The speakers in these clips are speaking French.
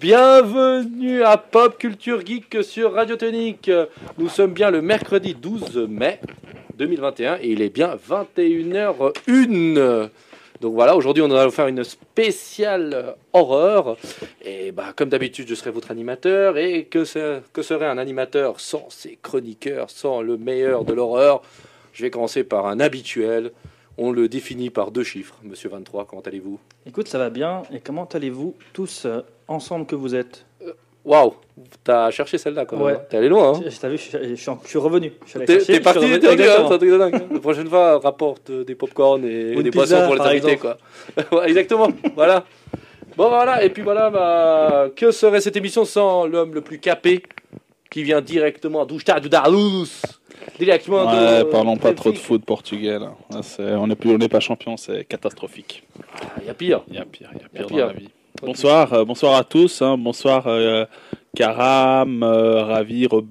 Bienvenue à Pop Culture Geek sur Radio Tonique. Nous sommes bien le mercredi 12 mai 2021 et il est bien 21h01. Donc voilà, aujourd'hui on va vous faire une spéciale horreur. Et bah, comme d'habitude, je serai votre animateur. Et que, serait un animateur sans ses chroniqueurs, sans le meilleur de l'horreur? Je vais commencer par un habituel. On le définit par deux chiffres. Monsieur 23, comment allez-vous? Écoute, ça va bien. Et comment allez-vous tous euh, ensemble que vous êtes Waouh T'as cherché celle-là quand même. Ouais. T'es allé loin. Hein Je- T'as vu, je, suis- je je suis revenu. T'es parti, t'es hein, de. La prochaine fois, rapporte euh, des pop-corn et, Ou des une boissons pizza, pour les invités. Quoi. Exactement, voilà. Bon, voilà, et puis voilà, bah, que serait cette émission sans l'homme le plus capé qui vient directement d'Oujta du Darlous Directement Ouais, de. parlons pas trop de foot portugais. Là. Là, c'est- on n'est plus, on n'est pas champion, c'est catastrophique. Il y a pire. Il y a pire, il y a Il y a pire, pire. dans la vie. Bonsoir, euh, bonsoir à tous. hein. Bonsoir euh, Karam, euh, Ravi, Robin,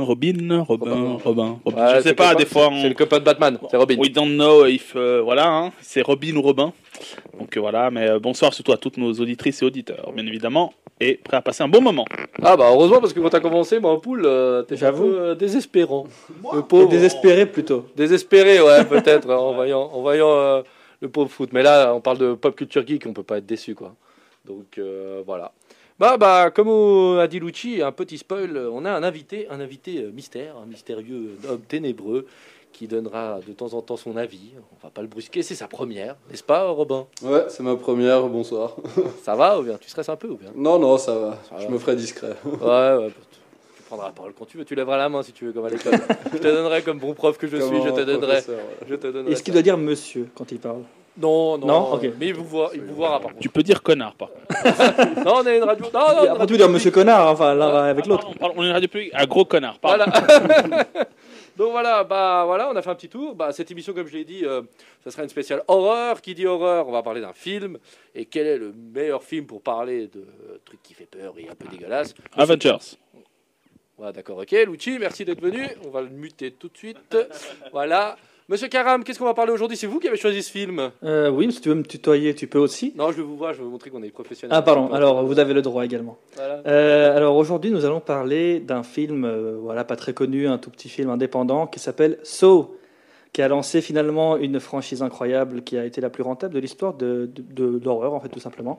Robin, Robin, Robin. Robin. Ouais, Je c'est sais pas, des fois C'est on. c'est le copain de Batman, c'est Robin. We don't know if. euh, voilà, hein, c'est Robin ou Robin. Donc euh, voilà, mais euh, bonsoir surtout à toutes nos auditrices et auditeurs, bien évidemment. Et prêt à passer un bon moment. Ah, bah, heureusement, parce que quand t'as commencé, moi, en poule, euh, t'es un peu euh, désespérant. Le pauvre. Désespéré plutôt. Désespéré, ouais, peut-être, en voyant, en voyant euh, le pauvre foot. Mais là, on parle de pop culture geek, on peut pas être déçu, quoi. Donc, euh, voilà. Bah, bah, comme a dit Lucci, un petit spoil, on a un invité, un invité euh, mystère, un mystérieux homme ténébreux, qui donnera de temps en temps son avis. On va pas le brusquer, c'est sa première, n'est-ce pas, Robin? Ouais, c'est ma première, bonsoir. Ça va ou bien? Tu stresses un peu ou bien? Non, non, ça va, Ça je va. me ferai discret. Ouais, ouais. Tu prendras la parole quand tu veux, tu lèveras la main si tu veux, comme à l'école. je te donnerai comme bon prof que je Comme suis, je te donnerai. ouais. Je te donnerai Est-ce qu'il doit dire monsieur quand il parle? Non, non, Non. Mais il vous voit, il vous verra par contre. Tu peux dire connard, par contre. Non, on est une radio. Non, non, Après tout dire monsieur connard, enfin l'un avec Ah, l'autre. on est une radio publique. Un gros connard, pardon. Voilà. Donc voilà, bah voilà, on a fait un petit tour. Bah, cette émission, comme je l'ai dit, euh, ça sera une spéciale horreur. Qui dit horreur, on va parler d'un film. Et quel est le meilleur film pour parler de trucs qui fait peur et un peu dégueulasse? Avengers. Ouais, d'accord, ok. Lucci, merci d'être venu. On va le muter tout de suite. Voilà. Monsieur Karam, qu'est-ce qu'on va parler aujourd'hui? C'est vous qui avez choisi ce film Euh, oui, si tu veux me tutoyer, tu peux aussi. Non, je vous vois, je veux vous montrer qu'on est professionnel. Ah pardon, alors vous avez le droit également. Voilà. Euh, alors aujourd'hui, nous allons parler d'un film, euh, voilà, pas très connu, un tout petit film indépendant qui s'appelle Saw, qui a lancé finalement une franchise incroyable qui a été la plus rentable de l'histoire de, de, de l'horreur, en fait, tout simplement.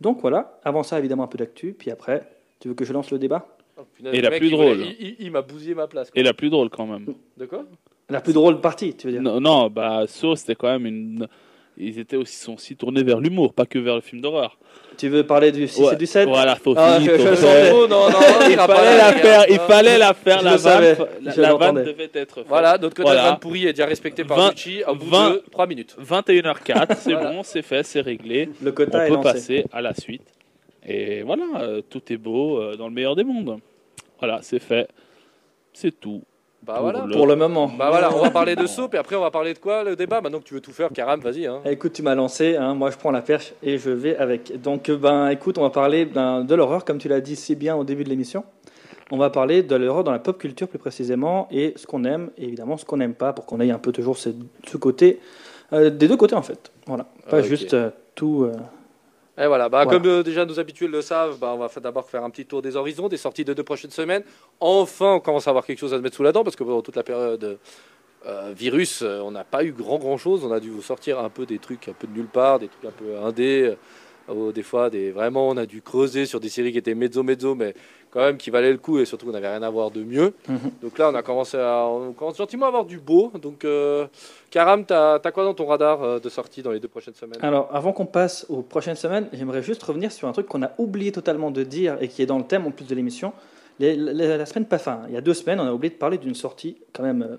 Donc voilà, avant ça, évidemment, un peu d'actu, puis après, tu veux que je lance le débat? Oh, punaise, Et le la mec, plus il voulait- drôle. Il, il- il m'a bousillé ma place. quoi. Et la plus drôle quand même. De quoi? La plus drôle partie, tu veux dire Non, non, bah, So, c'était quand même une. Ils étaient aussi, sont aussi tournés vers l'humour, pas que vers le film d'horreur. Tu veux parler du 6 Ouais. et du 7 Voilà, Sophie, Ah, je- je Sophie. le sentais. Non, non, Il fallait la gars. faire, il fallait la faire, Je la vanne, la, la vanne devait être faite. Voilà, notre côté Voilà. de pourri est déjà respecté par Vingt- Lucci au bout vingt- de 3 minutes. 21h04, c'est Voilà. bon, c'est fait, c'est réglé. Le On quota est peut lancé. passer à la suite. Et voilà, euh, tout est beau euh, dans le meilleur des mondes. Voilà, c'est fait. C'est tout. Bah Pour voilà. le- Pour le moment. Bah voilà, on va parler de Soap et après on va parler de quoi le débat? Maintenant que tu veux tout faire, Karam, vas-y. Hein. Écoute, tu m'as lancé, hein, moi je prends la perche et je vais avec. Donc, ben, écoute, on va parler d'un- de l'horreur, comme tu l'as dit si bien au début de l'émission. On va parler de l'horreur dans la pop culture plus précisément et ce qu'on aime et évidemment ce qu'on n'aime pas pour qu'on ait un peu toujours ce, ce côté, euh, des deux côtés en fait. Voilà, pas Ok. juste euh, tout. euh, Et voilà, bah, Voilà. comme euh, déjà nos habitués le savent, bah, on va d'abord faire un petit tour des horizons, des sorties de deux prochaines semaines. Enfin, on commence à avoir quelque chose à se mettre sous la dent parce que pendant toute la période euh, virus, euh, on n'a pas eu grand grand chose. On a dû vous sortir un peu des trucs un peu de nulle part, des trucs un peu indés. euh, des fois, des, vraiment, on a dû creuser sur des séries qui étaient mezzo mezzo, mais quand même qui valaient le coup et surtout on n'avait rien à voir de mieux. Mhm. Donc là, on a commencé à, on commence gentiment à avoir du beau. Donc, euh, Karam, t'as as quoi dans ton radar euh, de sortie dans les deux prochaines semaines? Alors, avant qu'on passe aux prochaines semaines, j'aimerais juste revenir sur un truc qu'on a oublié totalement de dire et qui est dans le thème en plus de l'émission. La semaine pas fin, il y a deux semaines, on a oublié de parler d'une sortie quand même euh,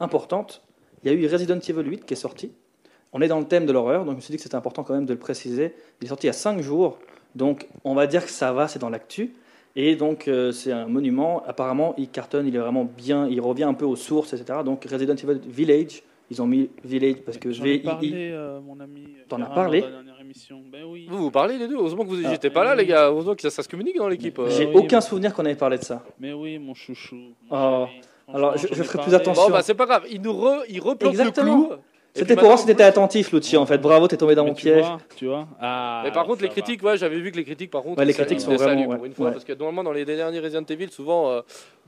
importante. Il y a eu Resident Evil 8 qui est sorti. On est dans le thème de l'horreur, donc je me suis dit que c'était important quand même de le préciser. Il est sorti il y a cinq jours, donc on va dire que ça va, c'est dans l'actu. Et donc euh, c'est un monument. Apparemment, il cartonne, il est vraiment bien, il revient un peu aux sources, etc. Donc Resident Evil Village, ils ont mis Village parce que J'en VII. parlé, euh, mon ami. T'en as parlé dans la dernière émission. Ben oui. Vous, vous parlez les deux. Heureusement que vous Ah. n'étiez pas là, les gars. Heureusement que ça, ça se communique dans l'équipe. euh. J'ai oui, aucun mais- souvenir qu'on avait parlé de ça. Mais oui, mon chouchou. mon Oh. chéri. Alors, je- je j'en ai ferai plus attention. Bon, bah, c'est pas grave. Il nous re, il replante Exactement. le clou. C'était pour voir si t'étais attentif, Lucci, en fait. Bravo, t'es tombé dans Mais mon tu piège. vois, tu vois. Ah, Mais par contre, les va. critiques, ouais, j'avais vu que les critiques, par contre, Ouais, les critiques sont vraiment, pour ouais, une fois, ouais. parce que normalement, dans les derniers Resident Evil, souvent, euh,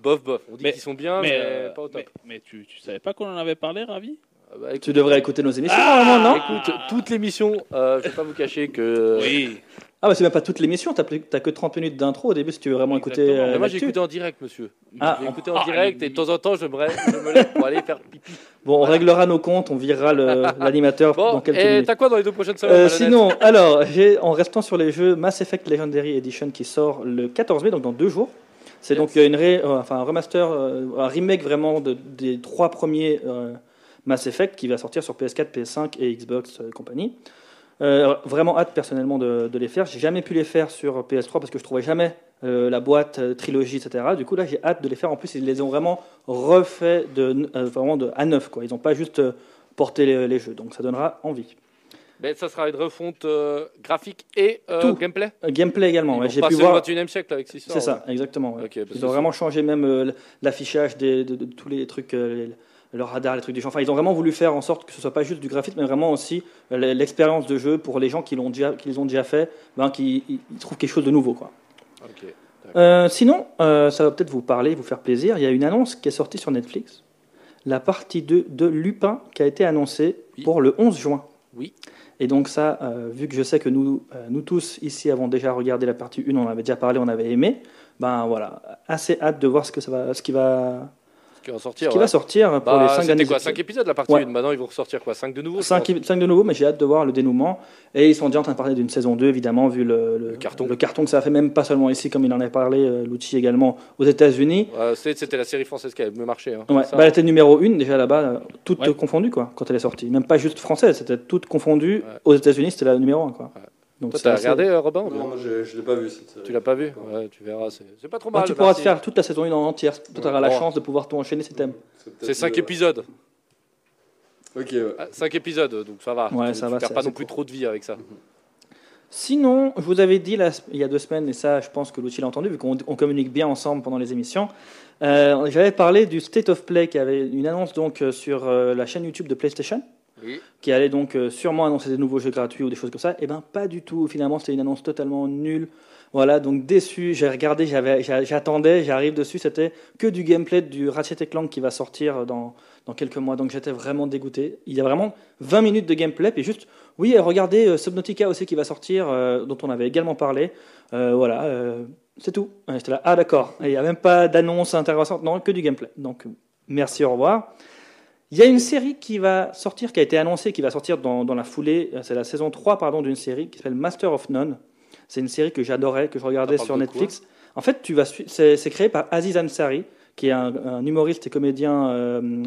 bof, bof. On dit Mais- qu'ils sont bien, mais, Mais, euh, pas au top. mais, mais tu, tu savais pas qu'on en avait parlé, Ravi? Bah, écoute, Tu devrais écouter nos émissions, Ah normalement, non écoute, toute l'émission, euh, je vais pas vous cacher que. Oui. Ah, bah c'est même pas toute l'émission, t'as plus- t'as que 30 minutes d'intro au début si tu veux vraiment écouter. Exactement. euh, Mais moi, j'ai l'actu. écouté en direct, monsieur. Ah. j'ai écouté en Ah, direct et de temps en temps, je me, je me lève pour aller faire pipi. Bon, on Voilà. réglera nos comptes, on virera le- l'animateur Bon, dans quelques et minutes. t'as quoi dans les deux prochaines semaines Euh, Malhonnête sinon, alors, j'ai, en restant sur les jeux, Mass Effect Legendary Edition qui sort le 14 mai, donc dans deux jours. C'est Yes. donc euh, une ré- euh, enfin, un remaster, euh, un remake vraiment de- des trois premiers euh, Mass Effect qui va sortir sur PS4, PS5 et Xbox euh, compagnie. Euh, vraiment hâte personnellement de, de les faire. J'ai jamais pu les faire sur PS3 parce que je trouvais jamais euh, la boîte euh, trilogie, etc. Du coup là, j'ai hâte de les faire. En plus, ils les ont vraiment refait de, vraiment de, à neuf. Quoi. Ils n'ont pas juste porté les, les jeux, donc ça donnera envie. Mais ça sera une refonte graphique et Tout. gameplay? Gameplay également. Ouais. J'ai pu voir. au 21 e siècle avec. C'est ça, exactement. ouais. Ils ont c'est- vraiment changé même l'affichage de, de tous les trucs, les- le radar, les trucs du genre. Enfin, ils ont vraiment voulu faire en sorte que ce soit pas juste du graphisme, mais vraiment aussi l'expérience de jeu pour les gens qui l'ont déjà, qui les ont déjà fait, ben, qui ils- trouvent quelque chose de nouveau, quoi. Euh, sinon, euh, ça va peut-être vous parler, vous faire plaisir. Il y a une annonce qui est sortie sur Netflix, la partie 2 de Lupin qui a été annoncée Oui. pour le 11 juin. Oui. Et donc ça, euh, vu que je sais que nous, nous tous ici avons déjà regardé la partie 1, on en avait déjà parlé, on avait aimé, ben voilà, assez hâte de voir ce, que ça va, ce qui va, Ce qui va ce sortir. qui ouais. va sortir pour Bah, les 5 C'était quoi épisodes. 5 épisodes la partie Ouais. 1 Maintenant, ils vont ressortir quoi 5 de nouveau je 5, pense. de nouveau, mais j'ai hâte de voir le dénouement. Et ils sont déjà en train de parler d'une saison 2, évidemment, vu le, Le carton. le carton que ça a fait, même pas seulement ici, comme il en avait parlé, euh, Lucci également, aux États-Unis. Ouais, C'était la série française qui avait mieux marché. hein. Ouais, bah, elle était numéro 1 déjà là-bas, toute Ouais. confondue, quoi, quand elle est sortie. Même pas juste française, c'était toute confondue. Ouais. Aux États-Unis, c'était la numéro 1, quoi. Ouais. Donc, Toi, t'as assez- regardé, euh, Robin Non, moi je, je l'ai pas vu cette série. Tu l'as pas vu. Ouais, tu verras. C'est c'est pas trop Bah, mal. tu pourras te faire toute la saison 1 en entière. Tu auras la Bon. chance de pouvoir tout enchaîner t'aimes. peut-être C'est 5 mieux, épisodes. ouais. Ok, ouais. 5 épisodes, donc ça va. Ouais, tu, ça tu va, perds pas non plus court. trop de vie avec ça. Sinon, je vous avais dit il y a deux semaines, et ça, je pense que l'outil l'a entendu, vu qu'on on communique bien ensemble pendant les émissions. euh, J'avais parlé du State of Play, qui avait une annonce donc euh, sur euh, la chaîne YouTube de PlayStation, Qui allait donc euh, sûrement annoncer des nouveaux jeux gratuits ou des choses comme ça. Et ben pas du tout. Finalement, c'était une annonce totalement nulle. Voilà, donc déçu. J'ai regardé, j'attendais, j'arrive dessus, c'était que du gameplay du Ratchet Clank qui va sortir dans, dans quelques mois. Donc j'étais vraiment dégoûté. Il y a vraiment 20 minutes de gameplay, puis juste, oui, euh, regardez euh, Subnautica aussi qui va sortir, euh, dont on avait également parlé. Euh, voilà, euh, c'est tout. Ah d'accord. Il n'y a même pas d'annonce intéressante, non, que du gameplay. Donc merci, au revoir. Il y a une série qui va sortir, qui a été annoncée, qui va sortir dans, dans la foulée. euh, C'est la saison 3 pardon, d'une série qui s'appelle Master of None. C'est une série que j'adorais, que je regardais sur Netflix. En fait, tu vas c'est créé par Aziz Ansari, qui est un, un humoriste et comédien euh,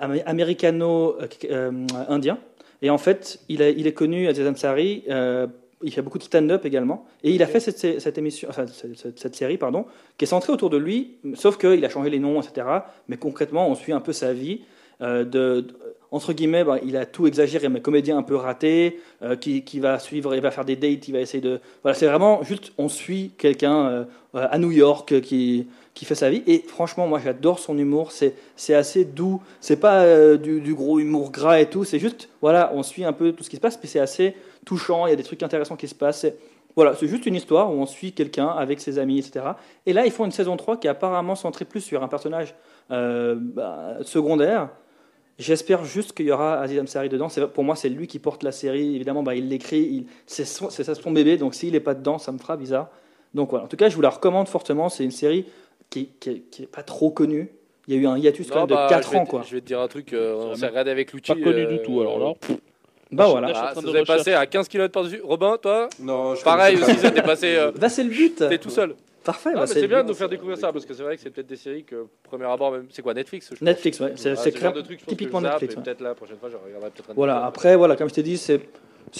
amé- américano-indien. Et en fait, il, est- il est connu, Aziz Ansari, euh, il fait beaucoup de stand-up également. Et il a fait cette, cette émission, enfin, cette- cette série, pardon, qui est centrée autour de lui, sauf qu'il a changé les noms, etc. Mais concrètement, on suit un peu sa vie. Euh, de, entre guillemets, bah, il a tout exagéré, mais comédien un peu raté, euh, qui, qui va suivre, il va faire des dates, il va essayer de. Voilà, c'est vraiment juste, on suit quelqu'un euh, à New York qui, qui fait sa vie. Et franchement, moi, j'adore son humour. C'est, assez doux. C'est pas du, gros humour gras et tout. C'est juste, voilà, on suit un peu tout ce qui se passe, puis c'est assez touchant. Il y a des trucs intéressants qui se passent. Voilà, c'est juste une histoire où on suit quelqu'un avec ses amis, etc. Et là, ils font une saison 3 qui est apparemment centrée plus sur un personnage bah, secondaire. J'espère juste qu'il y aura Aziz Ansari dedans. C'est- Pour moi, c'est lui qui porte la série. Évidemment, bah, il l'écrit. il- C'est son, c'est ça son bébé. Donc, s'il n'est pas dedans, ça me fera bizarre. Donc, voilà. En tout cas, je vous la recommande fortement. C'est une série qui n'est pas trop connue. Il y a eu un hiatus quand de bah, 4 je vais ans. Quoi. Je vais te dire un truc. euh, on s'est regardé avec Lucci. Pas connu euh, du tout, alors là. Bah voilà. Ah, train ça de vous est passé à 15 km par-dessus. Robin, toi? Non, je Pareil aussi, ça t'est passé. euh, Bah, c'est le but. T'es tout seul. Parfait. Ah, bah, c'est bien de nous faire découvrir ça parce que c'est vrai que c'est peut-être des séries que, premier abord, même. C'est quoi Netflix je Netflix, ouais. C'est Ah, typiquement que je zappe, Netflix. et ouais. Peut-être la prochaine fois, je regarderai peut-être Voilà, après, voilà, comme je t'ai dit, c'est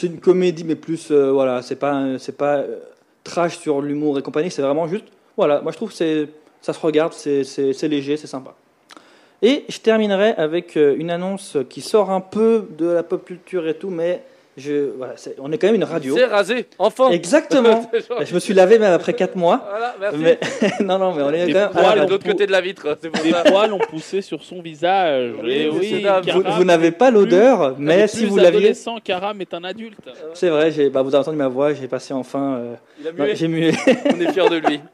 une comédie, mais plus, euh, voilà, c'est pas, c'est pas euh, trash sur l'humour et compagnie, c'est vraiment juste, voilà, moi je trouve que ça se regarde, c'est léger, c'est sympa. Et je terminerai avec euh, une annonce qui sort un peu de la pop culture et tout, mais je, voilà, c'est- on est quand même une radio. C'est rasé, enfin. Exactement. Genre- je me suis lavé même après 4 mois. Voilà, merci. Mais non, non, mais on est Des quand même. à la poils, de radio. l'autre côté de la vitre, pour Des ça. poils ont poussé sur son visage. Et oui, dame, Vous, n'avez pas l'odeur, mais si vous l'aviez. adolescent, Karam est un adulte. C'est vrai, bah, vous avez entendu ma voix, j'ai passé enfin. euh, j'ai mué. On est fiers de lui.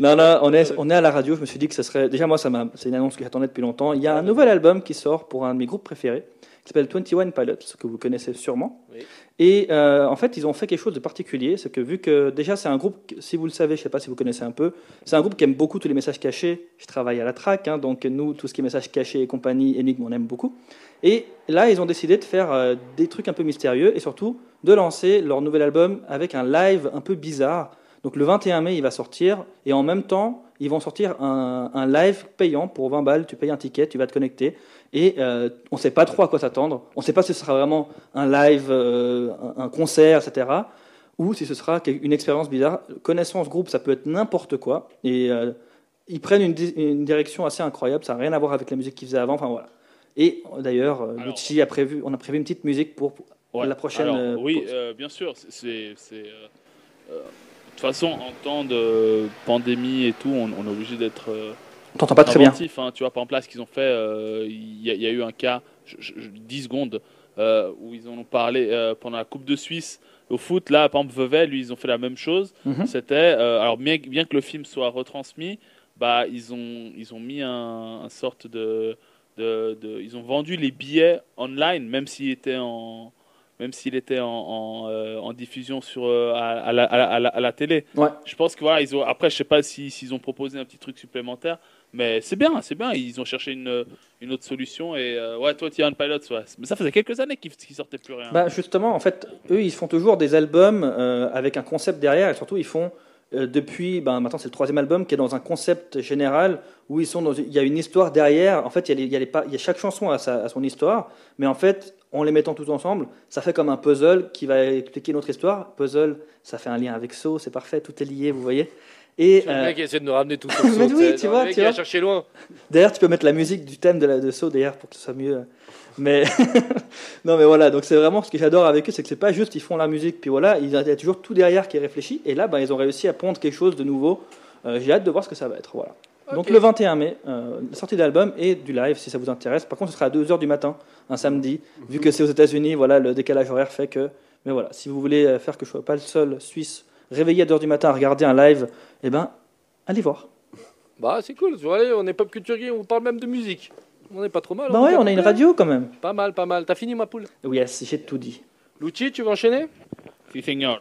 Non, non, on est, on est à la radio. Je me suis dit que ce serait. Déjà, moi, ça m'a, c'est une annonce que j'attendais depuis longtemps. Il y a un nouvel album qui sort pour un de mes groupes préférés, qui s'appelle 21 Pilots, que vous connaissez sûrement. Oui. Et euh, en fait, ils ont fait quelque chose de particulier. C'est que vu que déjà, c'est un groupe, si vous le savez, je ne sais pas si vous connaissez un peu, c'est un groupe qui aime beaucoup tous les messages cachés. Je travaille à la track, hein, donc nous, tout ce qui est messages cachés et compagnie, Enigme, on aime beaucoup. Et là, ils ont décidé de faire euh, des trucs un peu mystérieux et surtout de lancer leur nouvel album avec un live un peu bizarre. Donc le 21 mai, il va sortir et en même temps, ils vont sortir un, un live payant pour 20 balles. Tu payes un ticket, tu vas te connecter et euh, on ne sait pas trop à quoi s'attendre. On ne sait pas si ce sera vraiment un live, euh, un, concert, etc. Ou si ce sera une expérience bizarre. Connaissant ce groupe, ça peut être n'importe quoi. Et euh, ils prennent une, di- une direction assez incroyable. Ça n'a rien à voir avec la musique qu'ils faisaient avant. Enfin voilà. Et d'ailleurs, Lucci a prévu, on a prévu une petite musique pour, pour Ouais. la prochaine. Alors, oui, bien sûr. c'est- De toute façon, en temps de pandémie et tout, on, on est obligé d'être euh, On t'entend pas très bien. hein. tu vois, par exemple, là, ce qu'ils ont fait, euh, il y, a- il y a eu un cas, je- je- je- 10 secondes, euh, où ils en ont parlé euh, pendant la Coupe de Suisse. Au foot, là, par exemple, Vevey, lui, ils ont fait la même chose. Mhm. C'était, alors bien, que- bien que le film soit retransmis, bah, ils ont, ils ont mis un, un sorte de, de, de- ils ont vendu les billets online, même s'il était en, même s'il était en, en, euh, en diffusion sur euh, à, à la, à la- à la- à la télé. Ouais. Je pense que voilà, ils ont, après, je sais pas si- s'ils ont proposé un petit truc supplémentaire, mais c'est bien, c'est bien. Ils ont cherché une, une autre solution et euh, ouais, toi, Tian Pilots, ouais. Mais ça faisait quelques années qu'ils qu'ils sortaient plus rien. Bah, justement, en fait, eux, ils font toujours des albums avec un concept derrière, et surtout, ils font depuis, ben, maintenant c'est le troisième album qui est dans un concept général où ils sont dans, il y a une histoire derrière. En fait, il y a, les- il y a les pas- il y a chaque chanson à, sa- à son histoire, mais en fait, en les mettant tous ensemble, ça fait comme un puzzle qui va expliquer notre histoire. Puzzle, ça fait un lien avec So, c'est parfait, tout est lié, vous voyez. Et Le euh, mec essaie de nous ramener tout sur Mais oui, tu vois, tu vois. cherché loin. D'ailleurs, tu peux mettre la musique du thème de, la, de Saw derrière pour que ce soit mieux. Mais non, mais voilà. Donc c'est vraiment ce que j'adore avec eux, c'est que c'est pas juste ils font la musique puis voilà, il y a toujours tout derrière qui est réfléchi. Et là, ben, ils ont réussi à pondre quelque chose de nouveau. Euh, J'ai hâte de voir ce que ça va être. Voilà. Donc le 21 mai, euh, la sortie d'album et du live si ça vous intéresse. Par contre, ce sera à 2h du matin, un samedi. Vu que c'est aux États-Unis, voilà, le décalage horaire fait que. Mais voilà, si vous voulez euh, faire que je sois pas le seul Suisse réveillé à 2h du matin à regarder un live, eh ben, allez voir. Bah, c'est cool. Tu vois, allez, on est pop culture Geek, on parle même de musique. On est pas trop mal. Bah ouais, on a une radio quand même. Pas mal, pas mal. T'as fini, ma poule? Oui, yes, j'ai tout dit. Lucci, tu veux enchaîner? Si, seigneur.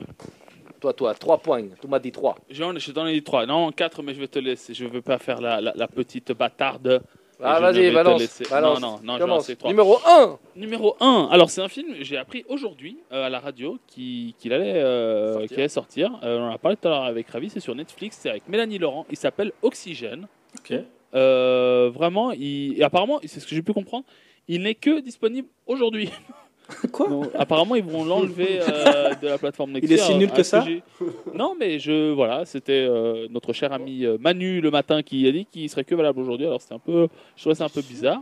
Toi, toi, 3 points. Tu m'as dit 3. J'en- Je t'en ai dit trois. Non, quatre, mais je vais te laisser. Je veux pas faire la, la, la petite bâtarde. Ah, je ne vas-y, balance. balance. Non, non, non, je vais Commence. lancer trois. Numéro 1 Numéro 1. Alors, c'est un film, j'ai appris aujourd'hui euh, à la radio qui- qu'il allait, euh, Sortir. qu'il allait sortir. Euh, on en a parlé tout à l'heure avec Ravi. C'est sur Netflix. C'est avec Mélanie Laurent. Il s'appelle Oxygène. Ok. Euh, vraiment, il, et apparemment, c'est ce que j'ai pu comprendre, il n'est que disponible aujourd'hui. Quoi Donc, apparemment, ils vont l'enlever euh, de la plateforme Netflix. est si nul que ça Non, mais je voilà, c'était euh, notre cher ami euh, Manu le matin qui a dit qu'il serait que valable aujourd'hui. Alors c'était un peu, je trouvais ça un peu bizarre.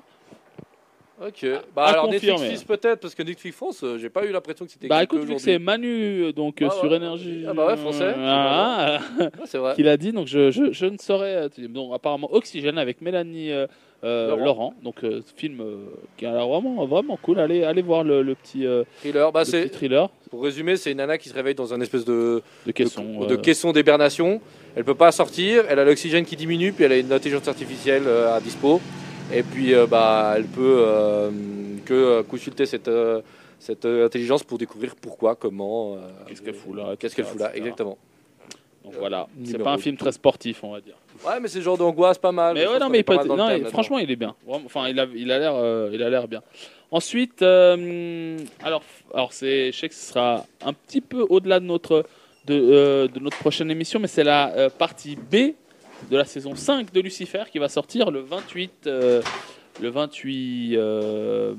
Ok. Bah, à alors, confirmer. Netflix Suisse, peut-être, parce que Netflix France, euh, j'ai pas eu l'impression que c'était. Bah écoute, vu que c'est Manu donc Ah, sur ouais. énergie, Ah bah ouais, français, ah, Ouais, c'est vrai. qu'il a dit, donc je, je, je ne saurais. Donc apparemment Oxygène avec Mélanie Laurent. Laurent. donc euh, ce film euh, qui a l'air vraiment vraiment cool. Allez allez voir le, le petit, euh, Thriller. Bah, le c'est. thriller Pour résumer, c'est une nana qui se réveille dans un espèce de, de caisson. de, de euh, caisson d'hibernation. Elle peut pas sortir, elle a l'oxygène qui diminue, puis elle a une intelligence artificielle euh, à dispo. Et puis euh, bah, elle peut euh, que euh, consulter cette, euh, cette euh, intelligence pour découvrir pourquoi, comment. euh, Qu'est-ce qu'elle fout là, Qu'est-ce qu'elle fout là, etc. exactement. Donc voilà, c'est pas un film très sportif, on va dire. Ouais, mais c'est le genre d'angoisse pas mal. Mais ouais, non, mais il pas mal non, thème franchement, il est bien. Enfin, il a, il a l'air, euh, il a l'air bien. Ensuite, euh, alors, alors c'est, je sais que ce sera un petit peu au-delà de notre, de, euh, de notre prochaine émission, mais c'est la euh, partie B de la saison 5 de Lucifer qui va sortir le 28, euh, le 28 euh,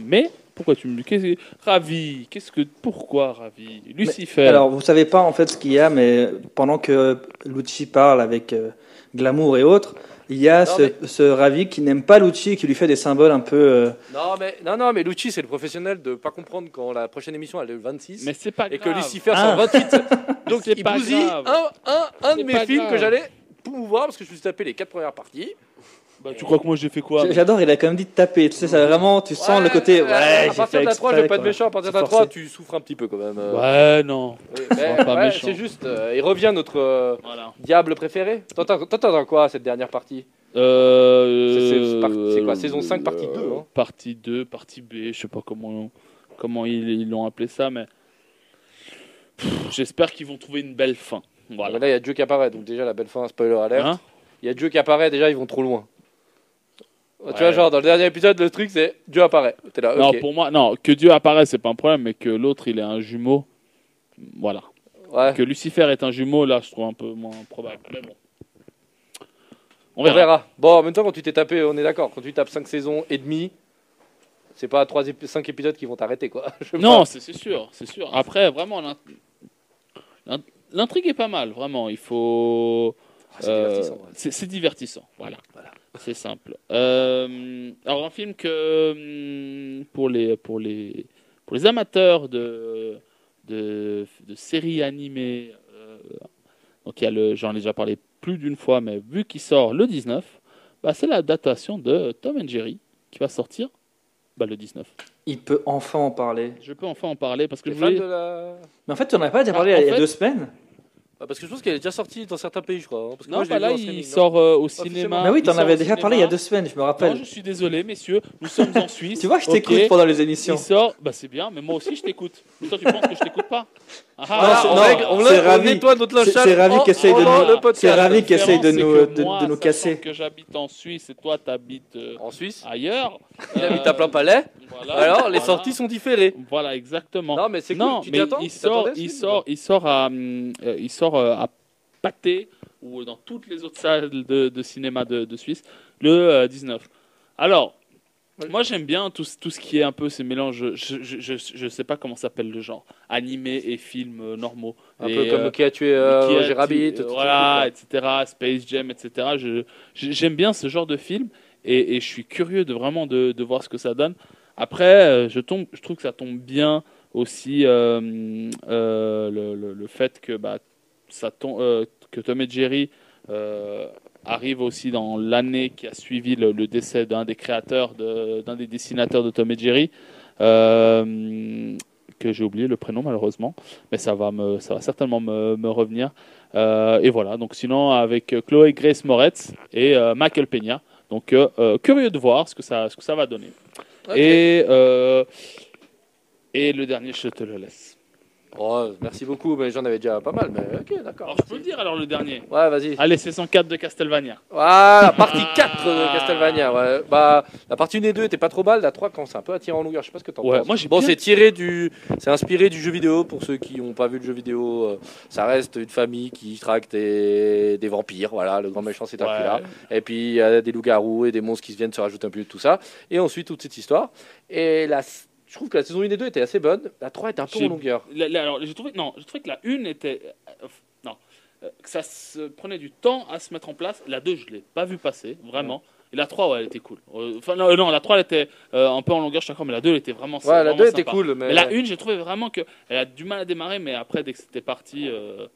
mai. Pourquoi tu me qu'est-ce- Ravi Qu'est-ce que pourquoi Ravi? Lucifer. Alors, vous savez pas en fait ce qu'il y a, mais pendant que Lucci parle avec euh, Glamour et autres, Il y a Non, ce, mais- ce Ravi qui n'aime pas Lucci et qui lui fait des symboles un peu. euh, Non, mais, non, non, mais Lucci, c'est le professionnel de pas comprendre quand la prochaine émission elle est le 26 Mais c'est pas et que. Lucifer Ah. sort 28. Donc C'est il pas bousille grave. un, un, un de C'est mes films grave. que j'allais pouvoir parce que je me suis tapé les quatre premières parties. Bah, tu crois que moi j'ai fait quoi J'adore, il a quand même dit de taper. Tu sais, ça vraiment, tu sens le côté. Ouais, à j'ai partir fait de la 3, je exprès, vais pas être quoi. méchant. À partir de C'est la 3, forcé. tu souffres un petit peu quand même. euh. Ouais, non. Oui, mais, Sois pas ouais, méchant. c'est juste, euh, il revient notre euh, Voilà. diable préféré. T'entends quoi cette dernière partie? Euh, C'est- c'est par- c'est quoi, saison 5, partie 2, hein? Partie 2, partie B, je sais pas comment, comment ils ils l'ont appelé ça, mais Pff, j'espère qu'ils vont trouver une belle fin. Voilà. Là, il y a Dieu qui apparaît, donc déjà la belle fin, spoiler alert. Hein? Il y a Dieu qui apparaît, déjà ils vont trop loin. Tu vois, genre dans le dernier épisode, le truc c'est Dieu apparaît. T'es là, Non, ok. pour moi, non, que Dieu apparaisse, c'est pas un problème, mais que l'autre il est un jumeau, voilà. Ouais. Que Lucifer est un jumeau, là, je trouve un peu moins probable. Mais bon. On On verra. verra. Bon, en même temps, quand tu t'es tapé, on est d'accord, quand tu tapes 5 saisons et demie, c'est pas 3 5 épisodes qui vont t'arrêter quoi. Je sais Non, pas. c'est c'est sûr, c'est sûr. Après, vraiment, l'int- l'int- l'intrigue est pas mal, vraiment. Il faut. Ah, c'est Euh, divertissant, ouais. c'est c'est divertissant, voilà. Voilà. C'est simple. Euh, alors un film que hum, pour les pour les pour les amateurs de de, de séries animées, euh, donc il y a le j'en ai déjà parlé plus d'une fois, mais vu qu'il sort le 19, bah, c'est l'adaptation de Tom and Jerry qui va sortir bah, le 19. Il peut enfin en parler. Je peux enfin en parler parce que je voulais. de la. Mais en fait, tu n'en as pas déjà parlé Ah, en il y a fait- deux semaines. Ah, parce que je pense qu'elle est déjà sortie dans certains pays, je crois. hein, Parce que Non, moi, je l'ai pas vu là, en il streaming, non sort euh, au cinéma. Mais oui, il tu en sort avais au déjà cinéma. parlé il y a deux semaines, je me Non, rappelle. je suis désolé, messieurs. Nous sommes en Suisse. Tu vois, je Ok. t'écoute pendant les émissions. Il sort, bah c'est bien, mais moi aussi je t'écoute. Mais toi tu penses que je t'écoute pas? Ah, Voilà, c'est- on non, règle- on, c'est on Ravi. nettoie notre C'est- Ravi en- qui essaye de pendant nous- c'est Ravi qui essaye de nous- de- nous casser. que j'habite en Suisse et toi t'habites euh, En Suisse, ailleurs. il euh, habite à plein palais. voilà, Alors, les voilà. sorties sont différées. Voilà, exactement. Non, mais c'est non, cool. Tu mais attends? il Tu sort, t'attendais il sort, il sort à, hum, euh, il sort euh, à Pâté ou dans toutes les autres salles de, de cinéma de, de Suisse le euh, 19. Alors, Ouais. moi j'aime bien tout, ce- tout ce qui est un peu ces mélanges. Je, je sais pas comment s'appelle le genre, animé et films euh, normaux. Un Et, peu comme euh, qui a tué euh, qui a Roger tué- Rabbit. euh, tout voilà, etc. Space Jam, etc. J'aime bien ce genre de film et, et je suis curieux de vraiment de, de voir ce que ça donne. Après, euh, je, tombe, je trouve que ça tombe bien aussi euh, euh, le, le- le fait que, bah, ça tombe, euh, que Tom et Jerry euh, arrive aussi dans l'année qui a suivi le, le décès d'un des créateurs, de- d'un des dessinateurs de Tom et Jerry. euh, que j'ai oublié le prénom malheureusement, mais ça va, me, ça va certainement me, me revenir. Et voilà, donc sinon avec Chloé Grace Moretz et Michael Peña. Donc curieux de voir ce que ça, ce que ça va donner. Et le dernier, je te le laisse. Oh, merci beaucoup, mais j'en avais déjà pas mal. Mais ok, d'accord. Alors je peux le dire alors le dernier. Ouais, vas-y. Allez, saison 4 de Castlevania. Voilà, partie Ah. 4 de Castlevania. Ouais. Bah, la partie 1 et 2 était pas trop mal. La 3, quand c'est un peu attiré en longueur, je sais pas ce que t'en Ouais, penses. moi, bon, bien- c'est tiré du. C'est inspiré du jeu vidéo pour ceux qui n'ont pas vu le jeu vidéo. euh, Ça reste une famille qui traque des, des vampires. Voilà, le grand méchant c'est Dracula. Ouais. Et puis il y a des loups-garous et des monstres qui viennent se rajouter un peu de tout ça. Et ensuite, toute cette histoire. Et la. Je trouve que la saison 1 et 2 était assez bonne. La 3 était un peu en longueur. La- la- alors, j'ai trouvé, non, j'ai trouvé que la 1 était. euh, non, euh, que ça se prenait du temps à se mettre en place. La 2, je l'ai pas vu passer, vraiment. Et la 3, ouais, elle était cool. Euh, Enfin, non, non, la 3, elle était euh, un peu en longueur, je suis d'accord, mais la 2, elle était vraiment Ouais, la vraiment 2 était cool. Mais, Mais la 1, j'ai trouvé vraiment qu'elle a du mal à démarrer, mais après, dès que c'était parti, euh,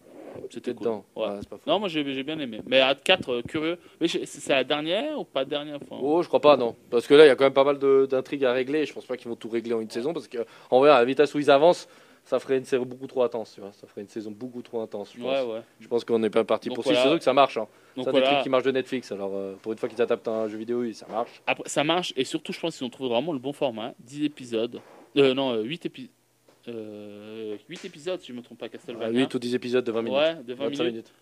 c'était cool. dedans. Ouais. Ouais, pas. Non, moi j'ai bien aimé. Mais à 4, euh, curieux. Mais c'est la dernière ou pas dernière enfin, Oh, je crois pas, non. Parce que là, il y a quand même pas mal d'intrigues à régler. Je pense pas qu'ils vont tout régler en une saison. Parce que, en vrai, à la vitesse où ils avancent, ça ferait une série beaucoup trop intense. Tu vois. Ça ferait une saison beaucoup trop intense. Je pense, Ouais, ouais. Je pense qu'on est pas parti pour voilà. six saisons que ça marche. Hein. C'est un des voilà. trucs qui marche de Netflix. Alors, euh, pour une fois qu'ils adaptent un jeu vidéo, oui, ça marche. Après, ça marche et surtout, je pense qu'ils ont trouvé vraiment le bon format. 10 épisodes. Euh, non, 8 épisodes. Euh, 8 épisodes, si je me trompe pas, Castlevania. 8 ou 10 épisodes de 20 minutes. Ouais, de 20 25 minutes. minutes.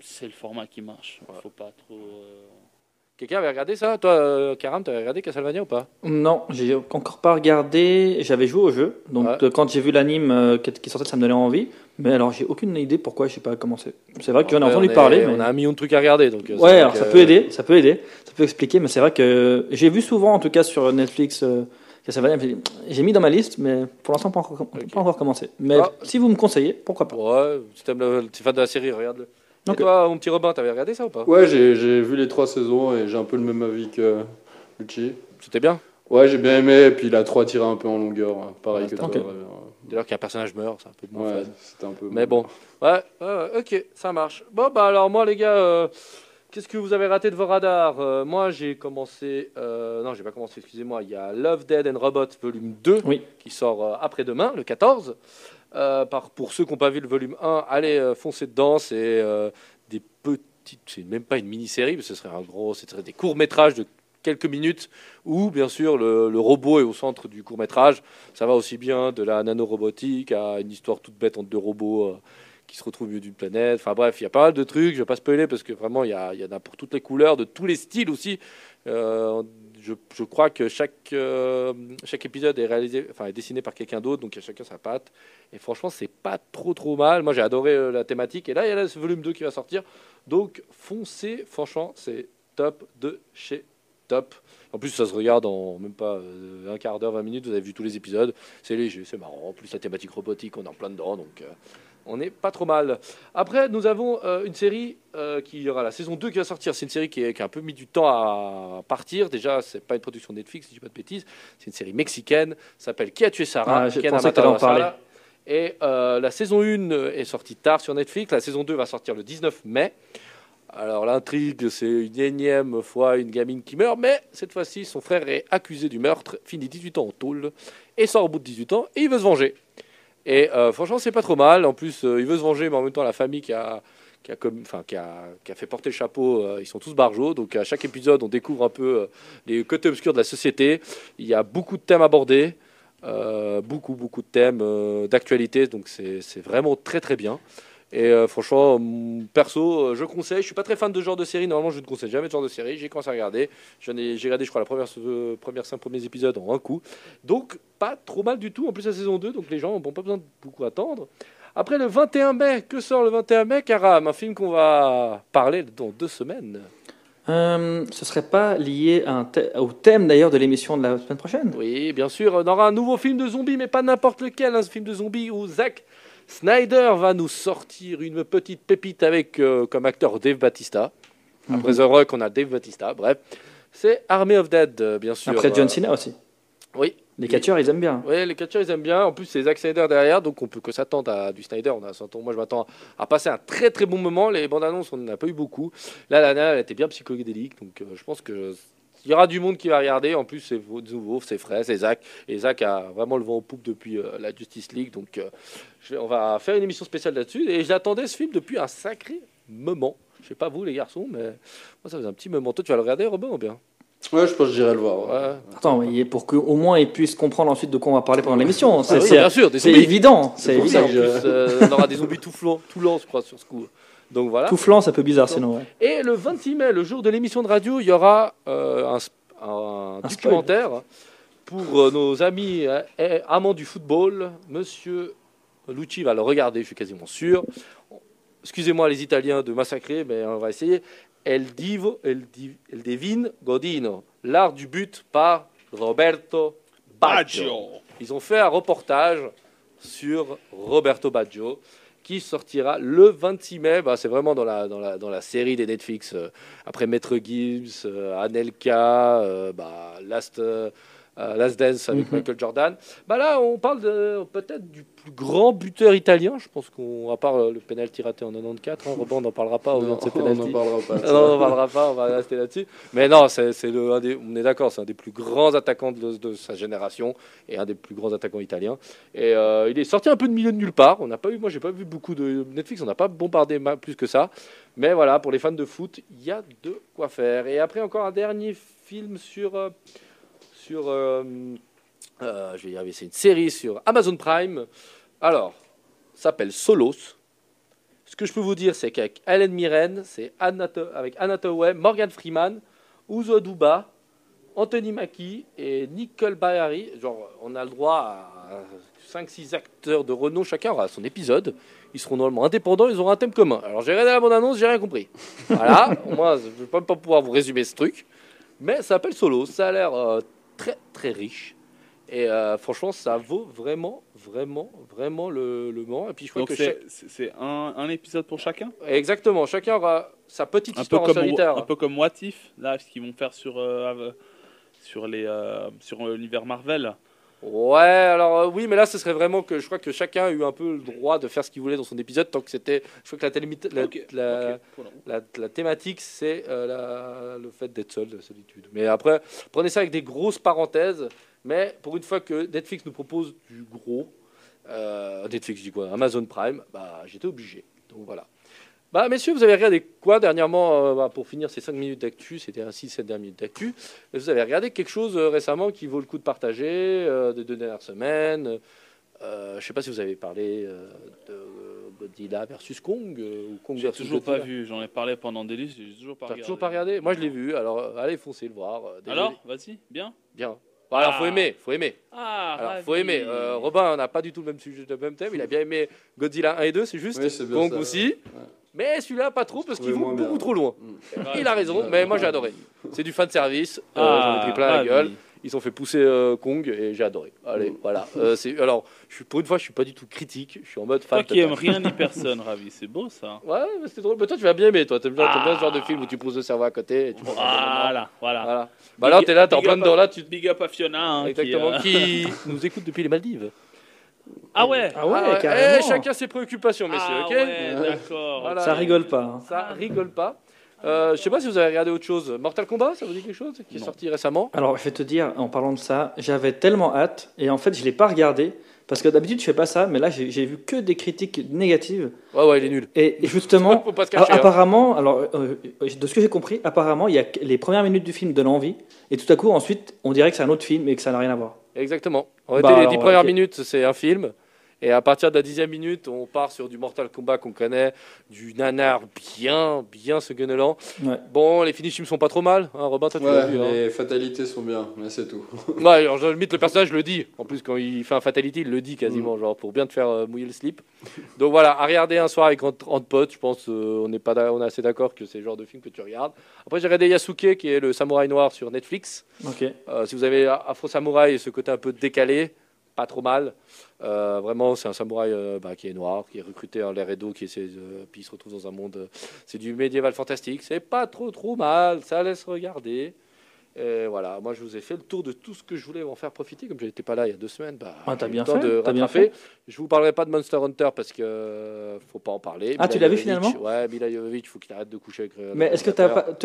C'est le format qui marche. Ouais. Faut pas trop. euh, Quelqu'un avait regardé ça Toi, euh, Karam, t'avais regardé Castlevania ou pas? Non, j'ai encore pas regardé. J'avais joué au jeu, donc Ouais. euh, quand j'ai vu l'anime qui sortait, ça me donnait envie. Mais alors, j'ai aucune idée pourquoi je sais pas commencé. C'est vrai que j'en ai entendu parler. mais- On a un million de trucs à regarder. Donc, Ouais, alors que- ça peut aider, ça peut aider, ça peut expliquer, mais c'est vrai que j'ai vu souvent, en tout cas sur Netflix, euh, j'ai- j'ai mis dans ma liste, mais pour l'instant pas encore, pas encore commencé. Mais Ah. si vous me conseillez, pourquoi pas Ouais, si t'es fan de la série, regarde-le. Et Ok. toi, mon petit Robin, t'avais regardé ça ou pas? Ouais, j'ai j'ai vu les trois saisons et j'ai un peu le même avis que Lucci. C'était bien? Ouais, j'ai bien aimé, et puis il a trop tiré un peu en longueur, hein, pareil Ouais, que toi. ok. ouais, Dès lors qu'un personnage meurt, c'est un peu Ouais, c'était un peu. Mais bon, ouais, ok, ça marche. Bon, bah alors moi, les gars, euh, qu'est-ce que vous avez raté de vos radars Euh, Moi, j'ai commencé. euh, non, j'ai pas commencé, excusez-moi. Il y a Love, Dead and Robot, volume 2, Oui. qui sort euh, après-demain, le 14. Euh, par, pour ceux qui n'ont pas vu le volume 1, allez foncer dedans. C'est des petites. C'est même pas une mini-série, mais ce serait un gros. Ce serait des courts-métrages de quelques minutes où, bien sûr, le, le robot est au centre du court-métrage. Ça va aussi bien de la nanorobotique à une histoire toute bête entre deux robots qui se retrouvent au milieu d'une planète. Enfin bref, il y a pas mal de trucs. Je vais pas spoiler parce que vraiment, il y, en a pour toutes les couleurs, de tous les styles aussi. Euh, je, crois que chaque, euh, chaque épisode est réalisé, enfin est dessiné par quelqu'un d'autre, donc il y a chacun sa patte. Et franchement, c'est pas trop trop mal. Moi, j'ai adoré euh, la thématique. Et là, il y a là, ce volume 2 qui va sortir. Donc, foncez. Franchement, c'est top de chez top. En plus, ça se regarde en même pas un quart d'heure, 20 minutes. Vous avez vu tous les épisodes. C'est léger, c'est marrant. En plus, la thématique robotique, on est en plein dedans. Donc, on n'est pas trop mal. Après, nous avons euh, une série euh, qui aura la saison 2 qui va sortir. C'est une série qui, est- qui a un peu mis du temps à partir. Déjà, c'est pas une production Netflix, si je dis pas de bêtises. C'est une série mexicaine. S'appelle Qui a tué Sarah? Ah, je pensais que en parler. Et euh, la saison 1 est sortie tard sur Netflix. La saison 2 va sortir le 19 mai. Alors l'intrigue, c'est une énième fois une gamine qui meurt, mais cette fois-ci, son frère est accusé du meurtre, finit 18 ans en tôle, et sort au bout de 18 ans, et il veut se venger. Et euh, franchement, c'est pas trop mal. En plus, euh, il veut se venger, mais en même temps, la famille qui a, qui a, qui a, fait porter le chapeau, euh, ils sont tous barjots. Donc à chaque épisode, on découvre un peu les côtés obscurs de la société. Il y a beaucoup de thèmes abordés, beaucoup, beaucoup de thèmes d'actualité. Donc c'est vraiment très, très bien. Et euh, franchement, hum, perso, euh, je conseille. Je suis pas très fan de ce genre de série. Normalement, je ne conseille jamais ce genre de série. J'ai commencé à regarder. J'en ai, j'ai regardé, je crois, la première, euh, première cinq premiers épisodes en un coup. Donc, pas trop mal du tout. En plus, la saison 2, donc les gens n'ont pas besoin de beaucoup attendre. Après, le 21 mai, que sort le 21 mai, Karam? Un film qu'on va parler dans deux semaines. Euh, ce serait pas lié à un thè- au thème d'ailleurs de l'émission de la semaine prochaine? Oui, bien sûr, on aura un nouveau film de zombies, mais pas n'importe lequel, un film de zombies où Zack Snyder va nous sortir une petite pépite avec euh, comme acteur Dave Batista. Après The Rock, on a Dave Batista, bref. C'est Army of Dead, euh, bien sûr. Après John Euh, Cena aussi. Oui. Les catcheurs, ils aiment bien. Oui, les catcheurs, ils aiment bien. En plus, c'est Zack Snyder derrière, donc on peut que s'attendre à du Snyder. On a, moi, je m'attends à passer un très très bon moment. Les bandes annonces, on n'en a pas eu beaucoup. Là, la nana, elle était bien psychodélique, donc euh, je pense que il y aura du monde qui va regarder. En plus, c'est nouveau, c'est frais, c'est Zack. Et Zack a vraiment le vent en poupe depuis euh, la Justice League, donc euh, je vais- on va faire une émission spéciale là-dessus. Et j'attendais ce film depuis un sacré moment. Je sais pas vous, les garçons, mais moi, ça faisait un petit moment. Toi, tu vas le regarder, Robin, ou bien? Ouais, je pense que j'irai le voir. ouais. Attends, mais pour qu'au moins ils puissent comprendre ensuite de quoi on va parler pendant l'émission. C'est Ah oui, bien sûr, c'est évident. C'est évident. plus, euh, on aura des zombies tout, flan- tout lents, je crois, sur ce coup. Donc voilà. Tout flanc, c'est un peu bizarre sinon. ouais. Et le 26 mai, le jour de l'émission de radio, il y aura euh, un, sp- un Un documentaire pour euh, nos amis euh, et amants du football. Monsieur Lucci va le regarder, je suis quasiment sûr. Excusez-moi les Italiens de massacrer, mais on va essayer. El Divo, El, Di- El Divin Godino, l'art du but par Roberto Baggio. Ils ont fait un reportage sur Roberto Baggio qui sortira le 26 mai. Bah, c'est vraiment dans la, dans, la, dans série des Netflix. euh, après Maître Gibbs, euh, Anelka, euh, bah, Last, euh, Last Dance avec Mhm. Michael Jordan. Bah, là, on parle de- peut-être du plus grand buteur italien. Je pense qu'on, à part euh, le penalty raté en 94, hein, Robin, on n'en parlera pas au Non, de ces on n'en parlera pas. non, on n'en parlera pas, on va rester là-dessus. Mais non, c'est c'est le, un des, on est d'accord, c'est un des plus grands attaquants de, de sa génération et un des plus grands attaquants italiens. Et euh, il est sorti un peu de milieu de nulle part. On n'a pas eu, moi, j'ai pas vu beaucoup de Netflix, on n'a pas bombardé plus que ça. Mais voilà, pour les fans de foot, il y a de quoi faire. Et après, encore un dernier film sur. euh, sur euh, euh, je vais y arriver, c'est une série sur Amazon Prime. Alors, ça s'appelle Solos. Ce que je peux vous dire, c'est qu'avec Helen Mirren, c'est avec Anna Thaoué, Morgan Freeman, Ouzo Duba, Anthony Mackie et Nicole Bahari. Genre, on a le droit à 5-6 acteurs de renom, chacun aura son épisode. Ils seront normalement indépendants, ils auront un thème commun. Alors, j'ai regardé la bande-annonce, j'ai rien compris. Voilà, moi, je ne vais pas pouvoir vous résumer ce truc. Mais ça s'appelle Solo, ça a l'air euh, très très riche. Et euh, franchement, ça vaut vraiment, vraiment, vraiment le, le moment. Et puis je crois Donc que c'est chaque- un, un épisode pour chacun? Exactement, chacun aura sa petite un peu, histoire en comme, solitaire. un peu comme What If, là, ce qu'ils vont faire sur, euh, sur les euh, sur l'univers Marvel. Ouais, alors euh, oui, mais là, ce serait vraiment que je crois que chacun a eu un peu le droit de faire ce qu'il voulait dans son épisode, tant que c'était. Je crois que la, thématique, c'est euh, le fait d'être seul, la solitude. Mais après, prenez ça avec des grosses parenthèses. Mais pour une fois que Netflix nous propose du gros, euh, Netflix, je dis quoi Amazon Prime, bah, j'étais obligé. Donc voilà. Bah, messieurs, vous avez regardé quoi dernièrement euh, bah, Pour finir ces 5 minutes d'actu, c'était ainsi 7 dernières minutes d'actu. Vous avez regardé quelque chose euh, récemment qui vaut le coup de partager euh, des deux dernières semaines euh, Je sais pas si vous avez parlé euh, de Godzilla versus Kong euh, ou Kong J'ai versus toujours pas vu, j'en ai parlé pendant des listes, j'ai toujours pas T'as regardé. toujours pas regardé? Moi, je l'ai vu. Alors, euh, allez, foncez le voir. euh, désolé. Alors, vas-y, bien. bien. Bon, alors, faut Ah. aimer, faut aimer. Ah, Alors, ravi. faut aimer. Euh, Robin, on n'a pas du tout le même sujet, le même thème. Il a bien aimé Godzilla 1 et 2, c'est juste. Oui, c'est bien Kong ça, aussi. Mais celui-là, pas trop, parce qu'il trouvais va moins beaucoup bien. trop loin. Ravi. Il a raison, mais moi j'ai adoré. C'est du fan service. euh, Ah, J'en ai pris plein la gueule. Ils ont fait pousser euh, Kong et j'ai adoré. Allez, Mm. voilà. Euh, c'est alors, je suis pour une fois, je suis pas du tout critique. Je suis en mode fan. Toi qui aimes rien ni personne, ravi, c'est beau ça. Ouais, mais c'est drôle. Mais toi, tu vas bien aimer. Toi, t'aimes bien, bien ce genre de film où tu poses le cerveau à côté. Et tu. Voilà, voilà. Voilà. Bah là, t'es là, t'es en Big plein up dedans là. Tu... Big up à Fiona. hein, Exactement. Qui, euh, Qui nous écoute depuis les Maldives. Ah ouais. Ah ouais, Ah carrément. Eh, chacun ses préoccupations, messieurs. Ah ok ouais, d'accord. Voilà. Ça rigole pas. hein. Ça rigole pas. Euh, je sais pas si vous avez regardé autre chose. Mortal Kombat, ça vous dit quelque chose Qui est Non. sorti récemment Alors, je vais te dire, en parlant de ça, j'avais tellement hâte, et en fait, je l'ai pas regardé, parce que d'habitude, je fais pas ça, mais là, j'ai vu que des critiques négatives. Ouais, ouais, il est nul. Et justement, Faut pas se a- cacher. hein. apparemment, alors, euh, de ce que j'ai compris, apparemment, il y a les premières minutes du film donnent envie, et tout à coup, ensuite, on dirait que c'est un autre film et que ça n'a rien à voir. Exactement. En Bah, les dix premières minutes, c'est un film. Et à partir de la dixième minute, on part sur du Mortal Kombat qu'on connaît, du nanar bien, bien ce gueulant. Ouais. Bon, les finishes sont pas trop mal. Hein, Robin, toi, tu Ouais, hein. les fatalités sont bien, mais c'est tout. Ouais, alors, je limite, le personnage le dit. En plus, quand il fait un fatality, il le dit quasiment, genre pour bien te faire euh, mouiller le slip. Donc voilà, à regarder un soir avec entre, entre potes, je pense euh, on est pas on est assez d'accord que c'est le genre de film que tu regardes. Après, j'ai regardé Yasuke, qui est le samouraï noir sur Netflix. Euh, si vous avez Afro Samouraï et ce côté un peu décalé, pas trop mal. Euh, vraiment, c'est un samouraï euh, bah, qui est noir, qui est recruté en l'air et d'eau, qui essaie de- puis il se retrouve dans un monde. euh, c'est du médiéval fantastique. C'est pas trop trop mal, ça laisse regarder. Et voilà, moi je vous ai fait le tour de tout ce que je voulais en faire profiter. Comme je n'étais pas là il y a deux semaines, bah, Ah, t'as bien fait, de t'as bien rattraper. Je vous parlerai pas de Monster Hunter parce que euh, faut pas en parler. Ah, tu l'as vu finalement Ouais, Mila Jovovich, faut qu'il arrête de coucher avec. euh, Mais est-ce que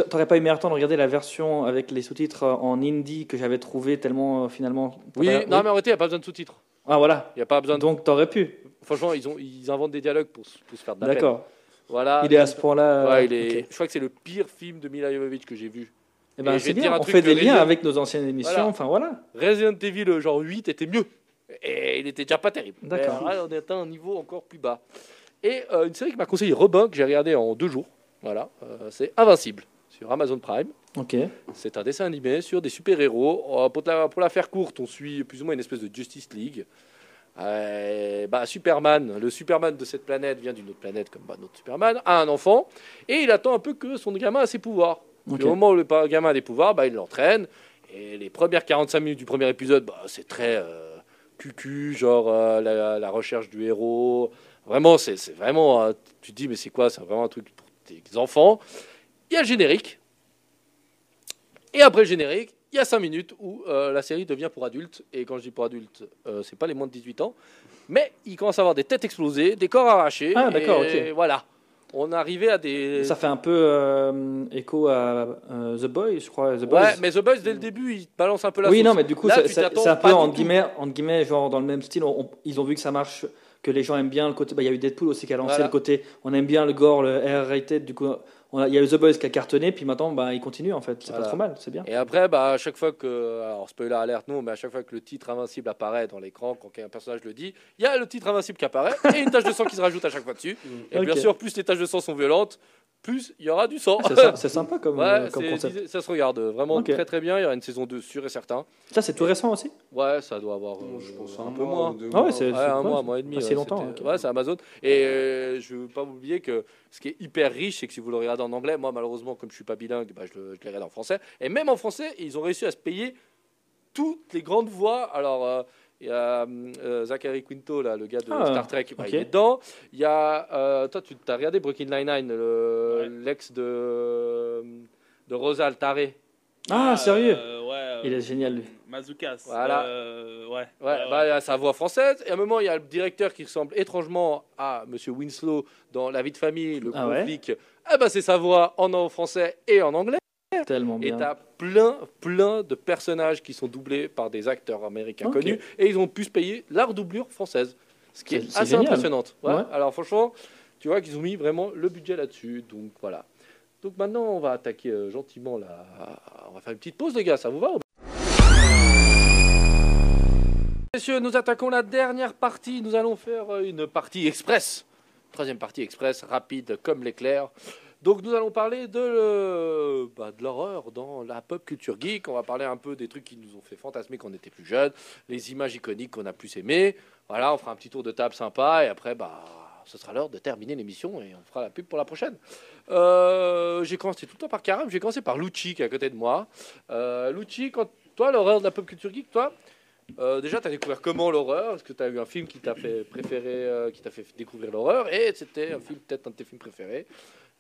t'aurais pas eu meilleur temps de regarder la version avec les sous-titres en hindi que j'avais trouvé tellement euh, finalement. Oui, non, mais en réalité, il n'y a pas besoin de sous-titres. Ah voilà. Il n'y a pas besoin de. Donc t'aurais pu. Franchement, ils, ont, ils inventent des dialogues pour, se- pour se faire de la peine. D'accord. Voilà. Il est à ce point-là. Ouais, il est... ok. Je crois que c'est le pire film de Mila Jovovich que j'ai vu. Eh ben, Et je vais c'est te dire bien. un On truc fait que des liens Resident- avec nos anciennes émissions. Voilà. Enfin voilà. Resident Evil, euh, genre 8, était mieux. Et il était déjà pas terrible. D'accord. Mais on est atteint un niveau encore plus bas. Et euh, une série que m'a conseillé Robin, que j'ai regardé en deux jours. Voilà. euh, c'est Invincible sur Amazon Prime. C'est un dessin animé sur des super-héros. Euh, pour, la, pour la faire courte, on suit plus ou moins une espèce de Justice League. Euh, bah, Superman, le Superman de cette planète vient d'une autre planète comme bah, notre Superman, a un enfant et il attend un peu que son gamin a ses pouvoirs. Ok. Au moment où le gamin a des pouvoirs, bah, il l'entraîne. Et les premières 45 minutes du premier épisode, bah, c'est très euh, cucu, genre euh, la, la recherche du héros. Vraiment, c'est vraiment. tu te dis, mais c'est quoi C'est vraiment un truc pour tes enfants. Il y a le générique. Et après le générique, il y a 5 minutes où euh, la série devient pour adultes. Et quand je dis pour adultes, euh, c'est pas les moins de 18 ans. Mais il commence à avoir des têtes explosées, des corps arrachés. Ah, d'accord, ok. Voilà. On arrivait à des. Ça fait un peu euh, écho à euh, The Boys, je crois. The Boys. Ouais, mais The Boys, dès le début, il balance un peu la oui, sauce. non, mais du coup, c'est un peu tout. guillemets, genre dans le même style. on- on- ils ont vu que ça marche, que les gens aiment bien le côté. bah, Il y a eu Deadpool aussi qui a lancé Voilà. le côté. On aime bien le gore, le R-rated. Du coup, on a- il y a eu The Boys qui a cartonné, puis maintenant, bah, il continue en fait. C'est Voilà. pas trop mal, c'est bien. Et après, bah, à chaque fois que, alors spoiler alerte, non, mais à chaque fois que le titre invincible apparaît dans l'écran, quand un personnage le dit, il y a le titre invincible qui apparaît et une tache de sang qui se rajoute à chaque fois dessus. Et bien sûr, plus les taches de sang sont violentes, plus il y aura du sang. Ah, c'est, sy- c'est sympa comme, Ouais, euh, comme c'est- concept. ça se regarde vraiment Ok. très très bien. Il y aura une saison 2 sûr et certain. Ça, c'est tout récent aussi? Ouais, ça doit avoir euh, Je pense un un peu moins. Ah ouais, mois. c'est- Ouais, un mois, un c'est mois et demi. ouais, longtemps. Ouais, c'est Amazon. Et euh, je ne veux pas vous oublier que ce qui est hyper riche, c'est que si vous le regardez en anglais, moi malheureusement, comme je suis pas bilingue, bah, je, le, je le regarde en français. Et même en français, ils ont réussi à se payer toutes les grandes voix. Alors, euh, il y a euh, Zachary Quinto, là, le gars de Ah, Star Trek, bah, ok. il est dedans. Il y a, euh, toi, tu as regardé Brooklyn Nine-Nine, Ouais. l'ex de, de Rosa Altaré. Ah, sérieux euh, Ouais. euh, Il est génial, lui. Mazoukas. Voilà. euh, ouais. Ouais, ouais, bah, il y a sa voix française. Et à un moment, il y a le directeur qui ressemble étrangement à Monsieur Winslow dans La vie de famille, le Ah flic. Ah bah, c'est sa voix en, en français et en anglais. Tellement Et bien. t'as plein, plein de personnages qui sont doublés par des acteurs américains connus. Et ils ont pu se payer leur doublure française. Ce qui est, assez impressionnant. Ouais. Ouais. Alors franchement, tu vois qu'ils ont mis vraiment le budget là-dessus. Donc voilà. Donc maintenant, on va attaquer euh, gentiment la... On va faire une petite pause, les gars. Ça vous va Messieurs, nous attaquons la dernière partie. Nous allons faire euh, une partie express. Troisième partie express, rapide comme l'éclair. Donc nous allons parler de, bah, de l'horreur dans la pop culture geek. On va parler un peu des trucs qui nous ont fait fantasmer quand on était plus jeunes, les images iconiques qu'on a plus aimées. Voilà, on fera un petit tour de table sympa et après, bah, ce sera l'heure de terminer l'émission et on fera la pub pour la prochaine. Euh, j'ai commencé tout le temps par Karam, j'ai commencé par Lucci qui est à côté de moi. Euh, Lucci, quand toi, l'horreur de la pop culture geek, toi, euh, déjà, tu as découvert comment l'horreur? Est-ce que tu as eu un film qui t'a fait préférer, qui t'a fait découvrir l'horreur? Et c'était un film, peut-être un de tes films préférés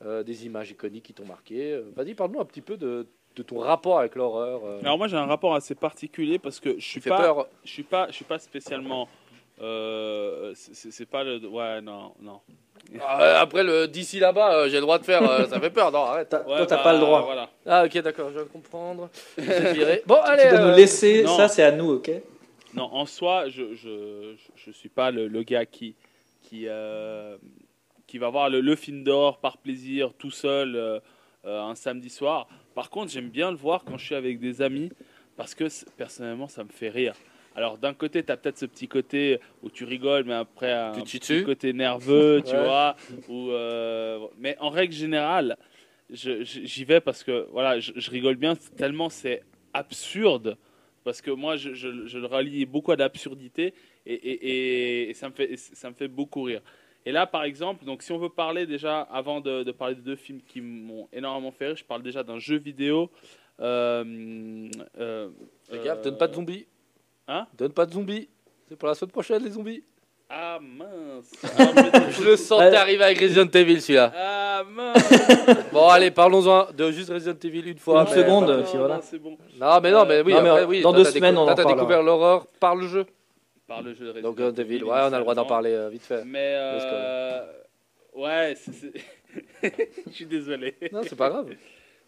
euh, Des images iconiques qui t'ont marqué Euh, Vas-y, parle-nous un petit peu de, de ton rapport avec l'horreur. euh, Alors moi j'ai un rapport assez particulier parce que je suis pas, peur je suis pas, je suis pas spécialement. euh, c'est- pas le. Ouais non non. Ah, Après, le d'ici là-bas, euh, j'ai le droit de faire, euh, ça fait peur. Non, arrête. Ouais, Toi, t'as bah, pas le droit. Voilà. Ah, ok, d'accord, je de comprendre. Bon, allez. Tu dois euh, nous laisser, non. ça c'est à nous, ok? Non, en soi, je je, je, je suis pas le, le gars qui qui euh, qui va voir le, le film d'horreur par plaisir tout seul euh, euh, un samedi soir. Par contre, j'aime bien le voir quand je suis avec des amis parce que personnellement, ça me fait rire. Alors d'un côté, tu as peut-être ce petit côté où tu rigoles, mais après un Tu petit côté nerveux, tu Ouais. vois. Ou euh, mais en règle générale, je- je- j'y vais parce que voilà, je, je rigole bien tellement c'est absurde. Parce que moi, je, je- je le relie beaucoup à l'absurdité et, et- et- et ça, me fait, et ça me fait beaucoup rire. Et là, par exemple, donc si on veut parler déjà, avant de, de parler de deux films qui m'ont énormément fait rire, je parle déjà d'un jeu vidéo. Euh, euh, Fais gaffe, euh, donne pas de zombies. Hein Donne pas de zombies. C'est pour la semaine prochaine, les zombies. Ah mince Ah, Je le sentais arriver avec Resident Evil, celui-là. Ah mince Bon, allez, parlons-en de juste Resident Evil une fois. Une mais- seconde. Non, non, voilà. non, c'est bon. Non, mais non, mais oui, Non, mais après, en- oui. dans toi, deux semaines, décou- on en t'as découvert l'horreur par le jeu. Par le jeu de Donc Resident Resident Evil, Evil, ouais, on a le droit d'en parler euh, vite fait. Mais euh, ouais, c'est- c'est- je suis désolé. Non, c'est pas grave.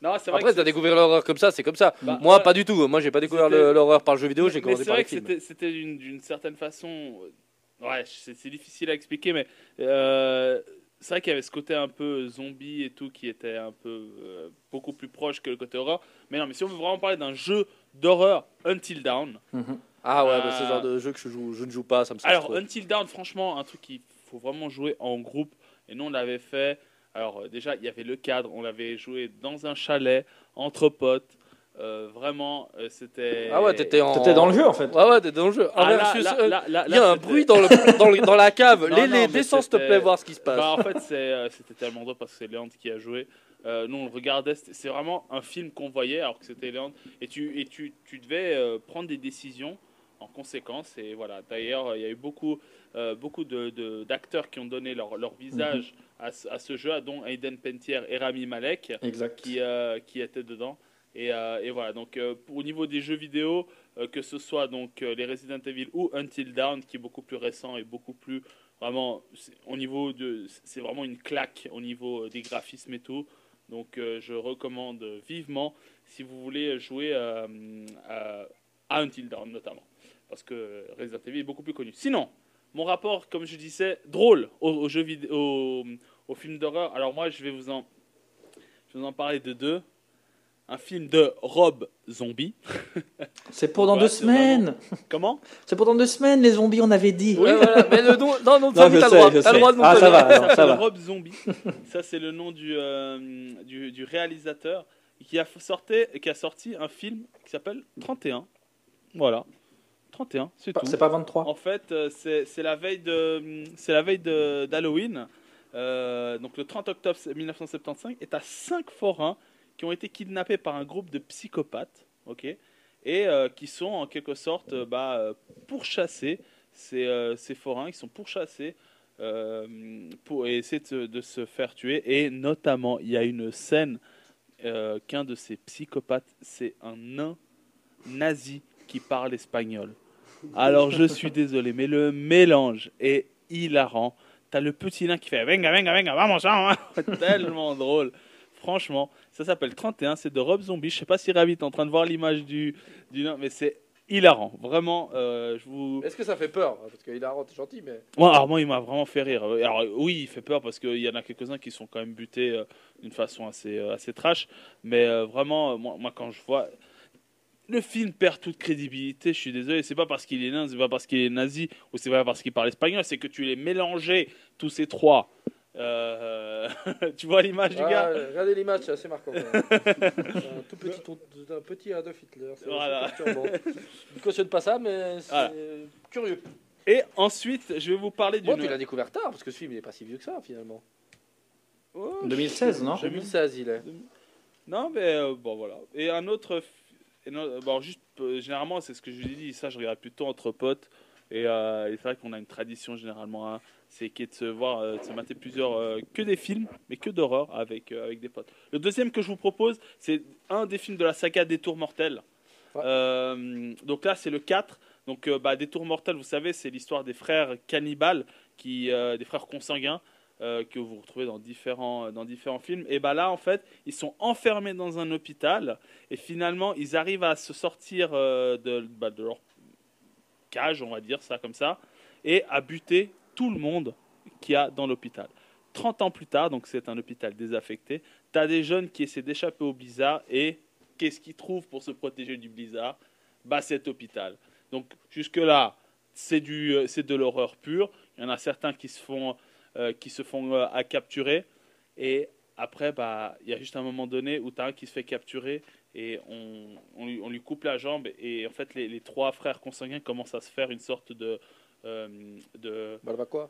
Non, c'est vrai Après, que t'as c'est- découvert l'horreur comme ça, c'est comme ça. Bah, Moi, pas du tout. Moi, j'ai pas découvert l'horreur par le jeu vidéo, j'ai commencé c'est par vrai les que films. c'était- c'était d'une certaine façon. euh, Ouais, c'est c'est difficile à expliquer, mais euh, c'est vrai qu'il y avait ce côté un peu zombie et tout qui était un peu euh, beaucoup plus proche que le côté horreur. Mais non, mais si on veut vraiment parler d'un jeu d'horreur, Until Dawn. Mhm. Ah ouais, Euh, bah, c'est le genre de jeu que je, joue, je ne joue pas, ça me Alors, trop. Until Dawn, franchement, un truc qu'il faut vraiment jouer en groupe. Et nous, on l'avait fait. Alors, euh, déjà, il y avait le cadre. On l'avait joué dans un chalet, entre potes. Euh, vraiment, euh, c'était. Ah ouais, t'étais en. T'étais dans le jeu en fait. Ouais, ouais, t'étais dans le jeu. Ah, Ah, là, versus, là, euh, là, là, Il y a un bruit dans, le, dans, le- dans la cave. Non, les non, les mais descends, s'il te plaît, voir ce qui se passe. Bah, en fait, euh, c'était tellement drôle parce que c'est Léandre qui a joué. Euh, nous, on le regardait. C'est vraiment un film qu'on voyait alors que c'était Léandre. Et tu, et tu, tu devais euh, prendre des décisions en conséquence. Et voilà. D'ailleurs, il y a eu beaucoup, euh, beaucoup de, de- d'acteurs qui ont donné leur, leur visage à, ce- à ce jeu, dont Aiden Pentier et Rami Malek Exact. qui, euh, qui étaient dedans. Et, euh, et voilà, donc pour- au niveau des jeux vidéo, que ce soit donc les Resident Evil ou Until Dawn, qui est beaucoup plus récent et beaucoup plus vraiment au niveau de, c'est vraiment une claque au niveau des graphismes et tout. Donc je recommande vivement si vous voulez jouer à Until Dawn notamment, parce que Resident Evil est beaucoup plus connu. Sinon, mon rapport, comme je disais, drôle aux, aux jeux vidéo, aux, aux films d'horreur. Alors moi, je vais vous en, je vais vous en parler de deux. Un film de Rob Zombie. C'est pour dans deux semaines. Comment? C'est pour dans deux semaines les zombies, on avait dit. Voilà. Mais le nom, non, non, Non, t'as je le sais, droit. je T'as le sais. droit de Ah, ça va, ça va. Rob Zombie. ça, c'est le nom du, euh, du, du réalisateur qui a, sorti, qui a sorti un film qui s'appelle 31. Voilà. 31, c'est tout. C'est pas 23. En fait, euh, c'est la veille de c'est la veille d'Halloween. Euh, donc le 30 octobre 1975 est à cinq forains qui ont été kidnappés par un groupe de psychopathes. Ok. et euh, qui sont en quelque sorte bah, pourchassés. Ces, euh, ces forains, ils sont pourchassés pour essayer de, de se faire tuer. Et notamment, il y a une scène qu'un de ces psychopathes, c'est un nain nazi qui parle espagnol. Alors je suis désolé, mais le mélange est hilarant. T'as le petit nain qui fait venga, venga, venga, vamos, hein. tellement drôle. Franchement, ça s'appelle 31, c'est de Rob Zombie. Je sais pas si Ravi est en train de voir l'image du, du nain, mais c'est hilarant. Vraiment, euh, je vous. Est-ce que ça fait peur? Parce qu'il a rendu gentil, mais. Moi, alors moi, il m'a vraiment fait rire. Alors oui, il fait peur parce qu'il y en a quelques-uns qui sont quand même butés euh, d'une façon assez, euh, assez trash. Mais vraiment, moi, moi, quand je vois... Le film perd toute crédibilité, je suis désolé. C'est pas parce qu'il est nain, c'est pas parce qu'il est nazi, ou c'est pas parce qu'il parle espagnol, c'est que tu les mélangé, tous ces trois. Euh, tu vois l'image du Ah, gars regardez l'image, c'est assez marquant. un tout petit, un petit Adolf Hitler. Voilà. Je ne cautionne pas ça, mais c'est Voilà. curieux. Et ensuite, je vais vous parler Bon, d'une... tu l'as découvert tard, parce que ce film, il n'est pas si vieux que ça, finalement. Oh, 2016, non 2016, il est. Non, mais euh, bon, voilà. Et un autre. Et non, bon, juste, euh, généralement, c'est ce que je lui ai dit, ça, je regarde plutôt entre potes. Et, euh, et c'est vrai qu'on a une tradition, généralement, hein, c'est qui est de se voir, euh, de se mater plusieurs. euh, que des films, mais que d'horreur avec, euh, avec des potes. Le deuxième que je vous propose, c'est un des films de la saga Des Tours Mortels. Ouais. Euh, donc là, c'est le 4. Donc, euh, bah, Des Tours Mortels, vous savez, c'est l'histoire des frères cannibales, qui, euh, des frères consanguins. Euh, que vous retrouvez dans différents, dans différents films. Et bah là, en fait, ils sont enfermés dans un hôpital et finalement, ils arrivent à se sortir euh, de, bah, de leur cage, on va dire ça comme ça, et à buter tout le monde qu'il y a dans l'hôpital. 30 ans plus tard, donc c'est un hôpital désaffecté, tu as des jeunes qui essaient d'échapper au blizzard et qu'est-ce qu'ils trouvent pour se protéger du blizzard? Bah cet hôpital. Donc jusque-là, euh, c'est de l'horreur pure. Il y en a certains qui se font euh, qui se font euh, à capturer. Et après bah il y a juste un moment donné où tu as un qui se fait capturer et on, on, lui, on lui coupe la jambe et en fait les, les trois frères consanguins commencent à se faire une sorte de euh, de Barbacoa?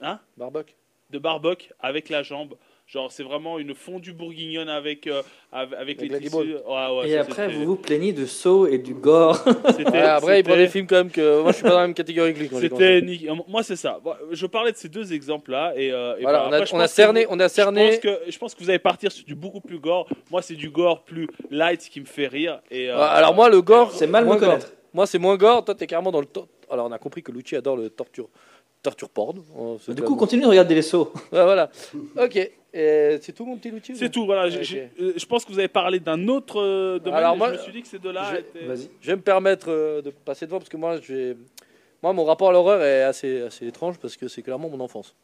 Hein? Barbuck? De barbuck avec la jambe. Genre, c'est vraiment une fondue bourguignonne avec, euh, avec, les tissus. guimauve. Ouais, ouais, Et ça, après, vous vous plaignez de saut et du gore. c'était- Ouais, Après, il prend des films quand même que. Moi, je suis pas dans la même catégorie que lui. C'était ni- Moi, c'est ça. Je parlais de ces deux exemples-là. Et, euh, et Voilà, on a, après, je on a cerné. vous- On a Je cerné. pense, que, je pense que vous allez partir sur du beaucoup plus gore. Moi, c'est du gore plus light qui me fait rire. Et, euh, Ouais, Alors, moi, le gore. C'est mal moins me gore. connaître. Moi, c'est moins gore. Toi, t'es carrément dans le. tor- Alors, on a compris que Lucci adore le torture. Torture porn. C'est Du coup, même- continue de regarder les sauts. Ouais, voilà. Ok. Et C'est tout, mon petit Lucci ou c'est tout. Voilà. Ok. J'ai- j'ai- euh, Je pense que vous avez parlé d'un autre euh, domaine. Alors, et moi, je me suis dit que ces deux-là je- étaient. Vas-y. Je vais me permettre euh, de passer devant parce que moi, je vais- moi mon rapport à l'horreur est assez, assez étrange parce que c'est clairement mon enfance.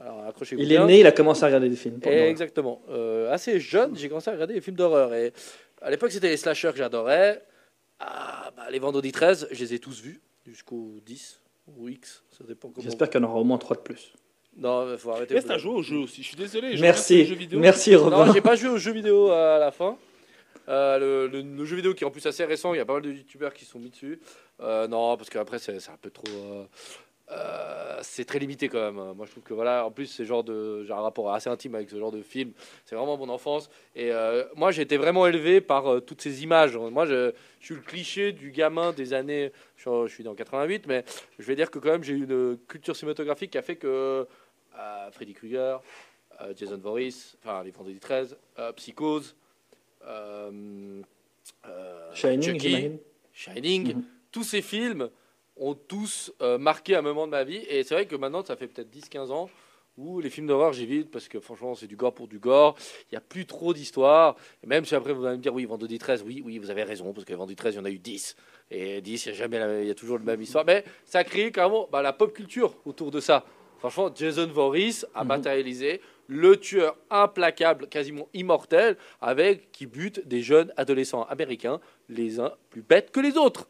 Alors, accrochez-vous Il bien. est né, il a commencé à regarder des films. Et exactement. Euh, assez jeune, j'ai commencé à regarder les films d'horreur. Et à l'époque, c'était les slashers que j'adorais. Ah, bah, les Vendredi 13, je les ai tous vus jusqu'au 10 ou X. Ça dépend comment. J'espère qu'il y en aura au moins 3 de plus. Non, il faut arrêter. Est-ce que vous- t'as joué au jeu aussi Je suis désolé. je Merci. jeux vidéo. Merci, Robin. Non, j'ai pas joué aux jeux vidéo à la fin. Euh, le, le- le jeu vidéo qui est en plus assez récent, il y a pas mal de youtubeurs qui sont mis dessus. Euh, non, parce qu'après c'est c'est un peu trop. Euh, c'est très limité quand même. Moi je trouve que voilà, en plus c'est genre de, j'ai un rapport assez intime avec ce genre de film. C'est vraiment mon enfance. Et euh, moi j'ai été vraiment élevé par euh, toutes ces images. Moi je, je suis le cliché du gamin des années. Je, suis- je suis dans 88, mais je vais dire que quand même j'ai eu une culture cinématographique qui a fait que Freddy Krueger, Jason Voorhees, enfin les Vendredi 13, euh, Psychose, Shining, Chucky. Shining, Mhm. tous ces films ont tous euh, marqué un moment de ma vie. Et c'est vrai que maintenant, ça fait peut-être 10-15 ans où les films d'horreur, j'évite parce que franchement, c'est du gore pour du gore. Il n'y a plus trop d'histoire. Et même si après, vous allez me dire, oui, Vendredi 13, oui, oui, vous avez raison, parce que Vendredi 13, il y en a eu 10. Et 10, il y a jamais la- il y a toujours la même histoire. Mais ça a créé carrément bah, la pop culture autour de ça. Franchement, Jason Voorhees a Mhm. matérialisé le tueur implacable, quasiment immortel, avec qui bute des jeunes adolescents américains, les uns plus bêtes que les autres.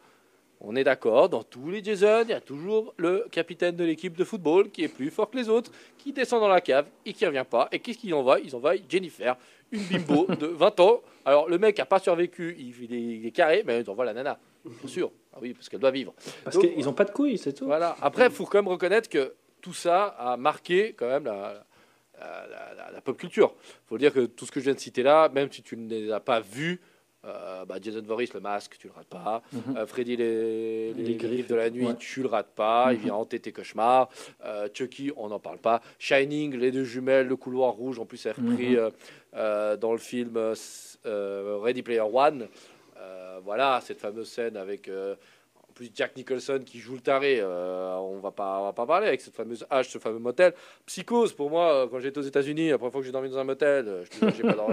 On est d'accord, dans tous les Jason, il y a toujours le capitaine de l'équipe de football qui est plus fort que les autres, qui descend dans la cave et qui revient pas. Et qu'est-ce qu'ils envoient Ils envoient Jennifer, une bimbo de 20 ans. Alors le mec a pas survécu, il, il est, il est carré, mais ils envoient la nana, bien sûr. Ah oui, parce qu'elle doit vivre. Parce qu'ils n'ont pas de couilles, c'est tout. Voilà. Après, il faut quand même reconnaître que tout ça a marqué quand même la, la, la- la- la pop culture. Il faut dire que tout ce que je viens de citer là, même si tu ne les as pas vus, Euh, bah, Jason Voorhees, le masque, tu le rates pas. Mhm. Euh, Freddy, les, les, Les les griffes, de la nuit, ouais. tu le rates pas. Il Mhm. vient hanter tes cauchemars. Euh, Chucky, on n'en parle pas. Shining, les deux jumelles, le couloir rouge, en plus, c'est repris Mhm. euh, dans le film Ready Player One. Voilà, cette fameuse scène avec. en plus, Jack Nicholson qui joue le taré, on va pas, on va pas parler avec cette fameuse hache, ce fameux motel. Psychose, pour moi, quand j'étais aux États-Unis, la première fois que j'ai dormi dans un motel,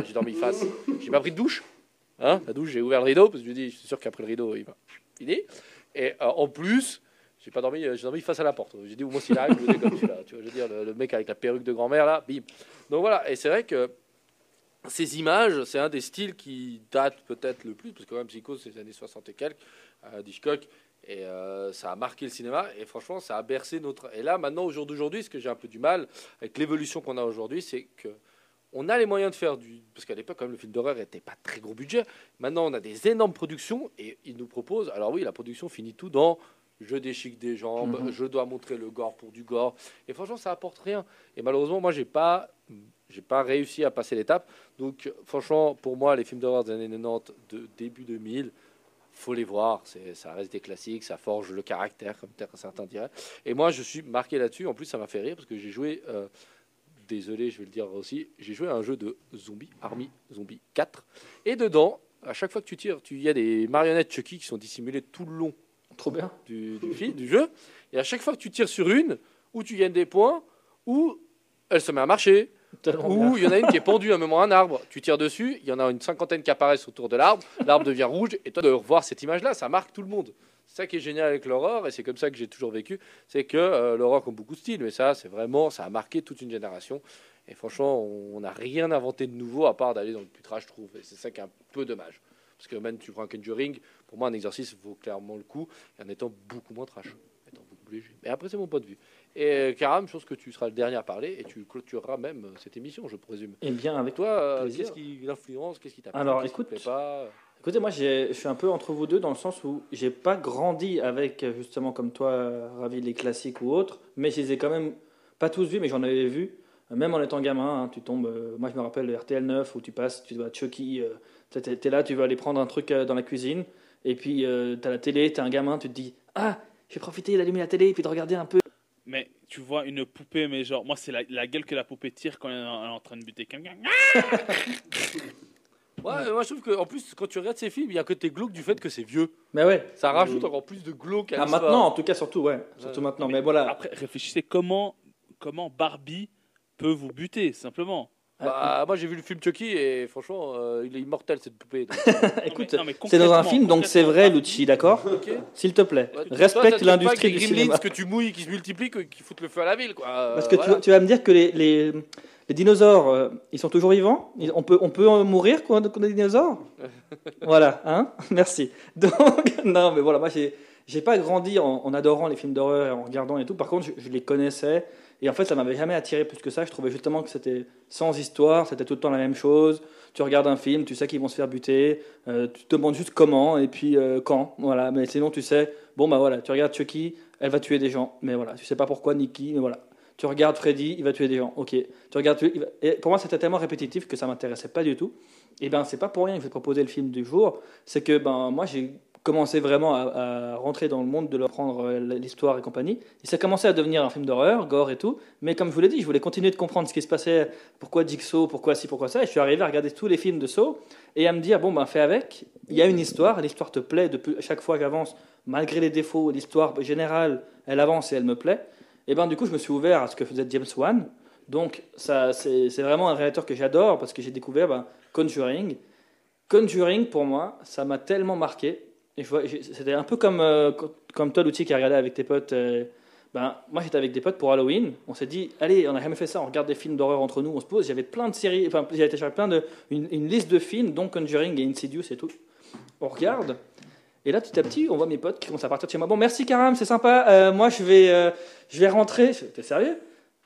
j'ai dormi face. J'ai pas pris de douche. Hein, la douche, j'ai ouvert le rideau parce que je me dis, je suis sûr qu'après le rideau, il va fini. Et euh, en plus, j'ai pas dormi, euh, j'ai dormi face à la porte. J'ai dit, au moins s'il arrive, je dégomme celui-là. Tu vois, je veux dire, le, mec avec la perruque de grand-mère là, bim. Donc voilà, et c'est vrai que ces images, c'est un des styles qui date peut-être le plus, parce que quand même Psycho, c'est les années 60 et quelques, euh, d'Hitchcock, et euh, ça a marqué le cinéma, et franchement, ça a bercé notre... Et là, maintenant, au jour d'aujourd'hui, ce que j'ai un peu du mal avec l'évolution qu'on a aujourd'hui, c'est que on a les moyens de faire du... Parce qu'à l'époque, quand même, le film d'horreur n'était pas très gros budget. Maintenant, on a des énormes productions, et ils nous proposent... Alors oui, la production finit tout dans... Je déchique des jambes, Mhm. je dois montrer le gore pour du gore. Et franchement, ça apporte rien. Et malheureusement, moi, j'ai pas, j'ai pas réussi à passer l'étape. Donc, franchement, pour moi, les films d'horreur des années 90, de début 2000, faut les voir. C'est, ça reste des classiques, ça forge le caractère, comme certains diraient. Et moi, je suis marqué là-dessus. En plus, ça m'a fait rire parce que j'ai joué. euh, désolé, je vais le dire aussi. J'ai joué à un jeu de Zombie Army Zombie 4. Et dedans, à chaque fois que tu tires, tu- il y a des marionnettes Chucky qui sont dissimulées tout le long Trop bien. du, du film, du jeu. Et à chaque fois que tu tires sur une, ou tu gagnes des points, ou elle se met à marcher, ou il y en a une qui est pendue à un moment à un arbre. Tu tires dessus, il y en a une cinquantaine qui apparaissent autour de l'arbre, l'arbre devient rouge, et toi de revoir cette image-là, ça marque tout le monde. Ça qui est génial avec l'horreur, et c'est comme ça que j'ai toujours vécu, c'est que euh, l'horreur comme beaucoup de styles, mais ça, c'est vraiment, ça a marqué toute une génération. Et franchement, on n'a rien inventé de nouveau à part d'aller dans le putrage, je trouve. Et c'est ça qui est un peu dommage. Parce que même tu prends un Conjuring, pour moi, un exercice vaut clairement le coup, en étant beaucoup moins trash, étant beaucoup plus léger. Mais après, c'est mon point de vue. Et euh, Karam, je pense que tu seras le dernier à parler, et tu clôtureras même euh, cette émission, je présume. Et bien avec Toi, euh, qu'est-ce qui l'influence Qu'est-ce qui t'a Alors, qu'est-ce qui te écoute, plaît pas? Écoutez, moi, je suis un peu entre vous deux dans le sens où j'ai pas grandi avec, justement, comme toi, Ravi, les classiques ou autres, mais je les ai quand même pas tous vus, mais j'en avais vu. Même en étant gamin, hein, tu tombes. euh, moi, je me rappelle le RTL 9 où tu passes, tu vois Chucky, euh, t'es- là, tu veux aller prendre un truc euh, dans la cuisine, et puis euh, t'as la télé, t'es un gamin, tu te dis Ah, je vais profiter d'allumer la télé et puis de regarder un peu. Mais tu vois une poupée, mais genre, moi, c'est la, la gueule que la poupée tire quand elle est en, elle est en train de buter quelqu'un. Ouais, moi je trouve que en plus quand tu regardes ces films, il y a un côté glauque du fait que c'est vieux. Mais ouais. Ça rajoute encore plus de glauque à Ah, maintenant, en tout cas, surtout, ouais. Surtout maintenant. Mais voilà. Après, réfléchissez comment, comment Barbie peut vous buter, simplement? Bah, moi j'ai vu le film Chucky et franchement, euh, il est immortel cette poupée. donc, Écoute, Non, mais c'est dans un film, donc c'est vrai, Lucci, d'accord ok. S'il te plaît. Ouais, toi, ça te Respecte fait pas l'industrie du les cinéma. Gremlins que tu mouilles, qui se multiplient, que- qui foutent le feu à la ville, quoi. Euh, Parce que voilà. tu, tu vas me dire que les, les, les dinosaures, euh, ils sont toujours vivants Ils- on, peut, on peut euh, mourir quand on a des dinosaures Voilà, hein Merci. Donc, non, mais voilà, moi, j'ai, j'ai pas grandi en, en adorant les films d'horreur, et en regardant et tout. Par contre, je, je les connaissais. Et en fait, ça m'avait jamais attiré plus que ça. Je trouvais justement que c'était sans histoire, c'était tout le temps la même chose. Tu regardes un film, tu sais qu'ils vont se faire buter, euh, tu te demandes juste comment et puis euh, quand. Voilà, mais sinon, tu sais, bon, bah voilà, tu regardes Chucky, elle va tuer des gens. Mais voilà, tu sais pas pourquoi, Nicky, mais voilà. Tu regardes Freddy, il va tuer des gens. Ok. Tu regardes. Et pour moi, c'était tellement répétitif que ça m'intéressait pas du tout. Et ben, c'est pas pour rien que je vais proposer le film du jour. C'est que ben moi, j'ai commencé vraiment à, rentrer dans le monde de leur prendre euh, l'histoire et compagnie. Et ça commençait à devenir un film d'horreur, gore et tout. Mais comme je vous l'ai dit, je voulais continuer de comprendre ce qui se passait, pourquoi Jigsaw, pourquoi ci, pourquoi ça. Et je suis arrivé à regarder tous les films de Saw et à me dire bon ben fais avec. Il y a une histoire, l'histoire te plaît depuis chaque fois que j'avance, malgré les défauts, l'histoire générale, elle avance et elle me plaît. Et ben du coup, je me suis ouvert à ce que faisait James Wan. Donc ça, c'est c'est vraiment un réalisateur que j'adore parce que j'ai découvert ben, Conjuring. Conjuring, pour moi, ça m'a tellement marqué. C'était un peu comme, euh, co- comme toi, l'outil qui a avec tes potes. euh, ben, moi, j'étais avec des potes pour Halloween. On s'est dit, allez, on n'a jamais fait ça. On regarde des films d'horreur entre nous. On se pose. J'avais plein de séries. Enfin, j'avais téléchargé plein de une, liste de films, dont Conjuring et Insidious et tout. On regarde. Et là, petit à petit, on voit mes potes qui commencent à partir de chez moi. Bon, merci Karam, c'est sympa. Euh, moi, je vais, euh, je vais rentrer. T'es sérieux?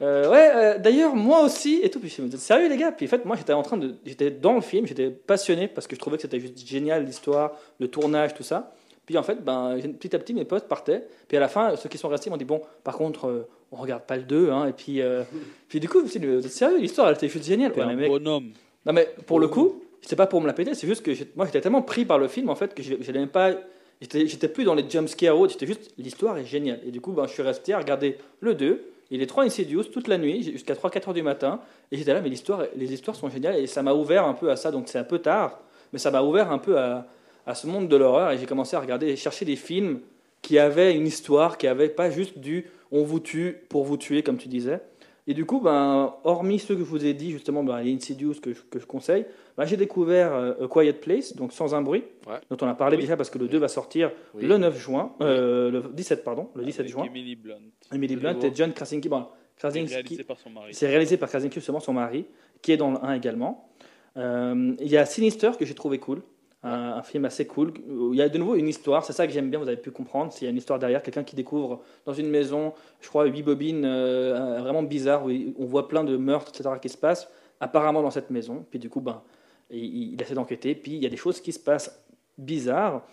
Euh, Ouais. euh, D'ailleurs, moi aussi. Et tout. Puis je me dis, sérieux les gars Puis en fait, moi, j'étais en train de, j'étais dans le film. J'étais passionné parce que je trouvais que c'était juste génial l'histoire, le tournage, tout ça. Puis en fait, ben, petit à petit, mes potes partaient. Puis à la fin, ceux qui sont restés m'ont dit bon, par contre, euh, on regarde pas le 2. Hein, et puis, euh, puis du coup, vous êtes sérieux L'histoire, elle était juste géniale. Un mec, bonhomme. non mais pour le coup, C'était pas pour me la péter, c'est juste que moi j'étais tellement pris par le film en fait que je même pas. J'étais plus dans les jump scares, autres, j'étais juste. L'histoire est géniale. Et du coup, ben, je suis resté à regarder le 2 et les 3 Insidious toute la nuit jusqu'à 3-4 heures du matin. Et j'étais là, mais les histoires sont géniales et ça m'a ouvert un peu à ça. Donc c'est un peu tard, mais ça m'a ouvert un peu à, à ce monde de l'horreur et j'ai commencé à regarder, chercher des films qui avaient une histoire, qui avaient pas juste du on vous tue pour vous tuer, comme tu disais. Et du coup, ben, hormis ceux que je vous ai dit, justement, ben, les Insidious que je, que je conseille, ben, j'ai découvert euh, A Quiet Place, donc Sans un bruit, Ouais. dont on a parlé Oui. déjà parce que le 2 va sortir Oui. le 9 juin, euh, le 17, pardon, le 17 Avec juin. Emily Blunt. Emily Blunt et John Krasinski. Bon, C'est Krasinski, réalisé par son mari. c'est réalisé par Krasinski, justement, son mari, qui est dans le 1 également. Euh, il y a Sinister que j'ai trouvé cool, un, film assez cool. Il y a de nouveau une histoire, c'est ça que j'aime bien, vous avez pu comprendre. S'il y a une histoire derrière, quelqu'un qui découvre dans une maison, je crois, huit bobines euh, vraiment bizarres, où il- on voit plein de meurtres, etc., qui se passent apparemment dans cette maison. Puis du coup, ben, il, il essaie d'enquêter, puis il y a des choses qui se passent bizarres.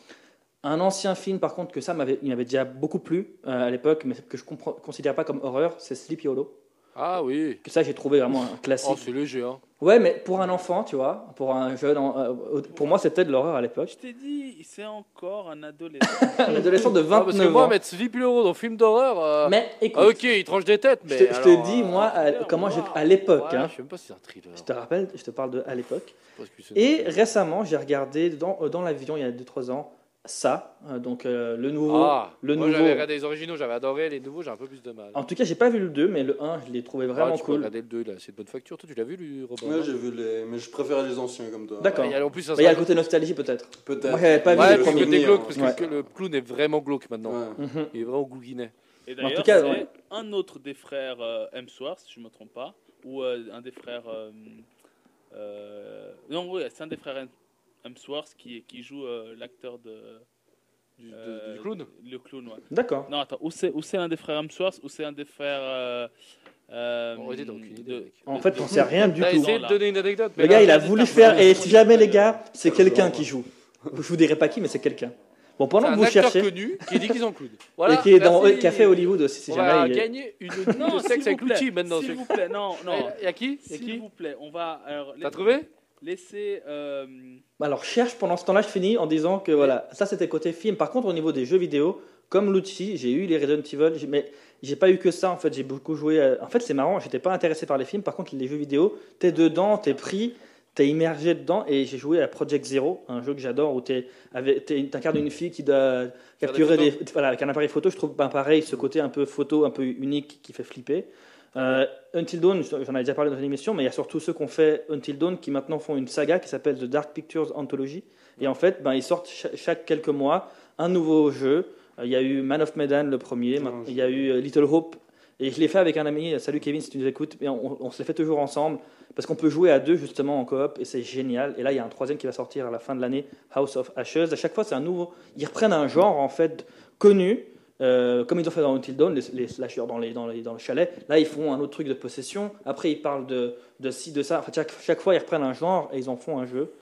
Un ancien film, par contre, que ça m'avait, il m'avait déjà beaucoup plu euh, à l'époque, mais que je ne considère pas comme horreur, c'est Sleepy Hollow. Ah oui. Que ça, j'ai trouvé vraiment un classique. Oh, c'est léger, hein. Ouais, mais pour un enfant, tu vois, pour un jeune, en- euh, pour moi, c'était de l'horreur à l'époque. Je t'ai dit, c'est encore un adolescent. Un adolescent de Ah, parce que 29 moi, ans. mettre Hollow dans film d'horreur. euh, Mais écoute, ah, ok, il tranche des têtes, mais. je te, je dis, euh, moi, à- thriller, comment wow. j'ai à l'époque, ouais, hein, Je sais même pas si c'est un thriller. je te rappelle, je te parle de à l'époque. Et récemment, j'ai regardé dans, dans l'avion, il y a 2-3 ans, ça, euh, donc euh, le nouveau. Ah, le moi nouveau- j'avais regardé les originaux, j'avais adoré. Les nouveaux, j'ai un peu plus de mal. En tout cas, j'ai pas vu le 2, mais le 1, je l'ai trouvé Ah, vraiment tu peux cool. regarder le 2, là, c'est de bonne facture. Toi, tu l'as vu, lui, Robin? Ouais, j'ai vu les. Mais je préférais les anciens comme toi. D'accord. Ouais, il y a- en plus, ça Mais il y a le côté nostalgie peut-être. Peut-être. Moi, j'avais pas vu Ouais, le le premier. côté glauque, parce Ouais. que le clown est vraiment glauque maintenant. Ouais. Mhm. Il est vraiment gouguinet. Et En d'ailleurs, tout cas, c'est ouais. un autre des frères euh, Hemsworth, si je ne me trompe pas, ou euh, un des frères. euh, euh, non, oui, c'est un des frères Hemsworth qui, qui joue euh, l'acteur de. Du, de- euh, du clown Le clown, ouais. D'accord. Non, attends, ou c'est, ou c'est un des frères Hemsworth, ou c'est un des frères. Euh, euh, idée, de-. En fait, on sait rien du tout. essayé de donner une anecdote, mais Le gars, il a voulu faire, et si jamais les gars, c'est quelqu'un qui joue. Je vous dirai pas qui, mais c'est quelqu'un. Bon, c'est pendant que vous cherchez, connu qui dit qu'ils ont clown. Voilà, et qui est dans merci. Café Hollywood aussi, si On va jamais il gagner une Non, de sexe avec l'outil maintenant. S'il vous plaît, non, non. Il y a qui? Il y a S'il qui? vous plaît, on va. alors, T'as la- trouvé? Laissez. euh, Alors, cherche pendant ce temps-là, je finis en disant que voilà, ça c'était côté film. Par contre, au niveau des jeux vidéo, comme l'outil, j'ai eu les Resident Evil, mais j'ai pas eu que ça en fait. J'ai beaucoup joué. à- En fait, c'est marrant, j'étais pas intéressé par les films. Par contre, les jeux vidéo, t'es dedans, t'es pris, t'es immergé dedans. Et j'ai joué à Project Zero, un jeu que j'adore où t'incarnes une fille qui doit capturer des des, voilà, avec un appareil photo. Je trouve ben, pareil ce côté un peu photo, un peu unique qui fait flipper. Euh, Until Dawn, j'en ai déjà parlé dans une émission, mais il y a surtout ceux qui ont fait Until Dawn qui maintenant font une saga qui s'appelle The Dark Pictures Anthology. Et en fait, ben, ils sortent cha- chaque, quelques mois un nouveau jeu. Euh, Il y a eu Man of Medan le premier, il y a eu euh, Little Hope. Et je l'ai fait avec un ami, salut Kevin si tu nous écoutes, et on, on se les fait toujours ensemble, parce qu'on peut jouer à deux justement en coop, et c'est génial. Et là, il y a un troisième qui va sortir à la fin de l'année, House of Ashes. À chaque fois, c'est un nouveau... Ils reprennent un genre en fait connu, euh, comme ils ont fait dans Until Dawn, les, les slashers dans, les, dans, les- dans le chalet. Là, ils font un autre truc de possession. Après, ils parlent de, de ci, de ça. En fait, chaque, chaque fois, ils reprennent un genre et ils en font un jeu.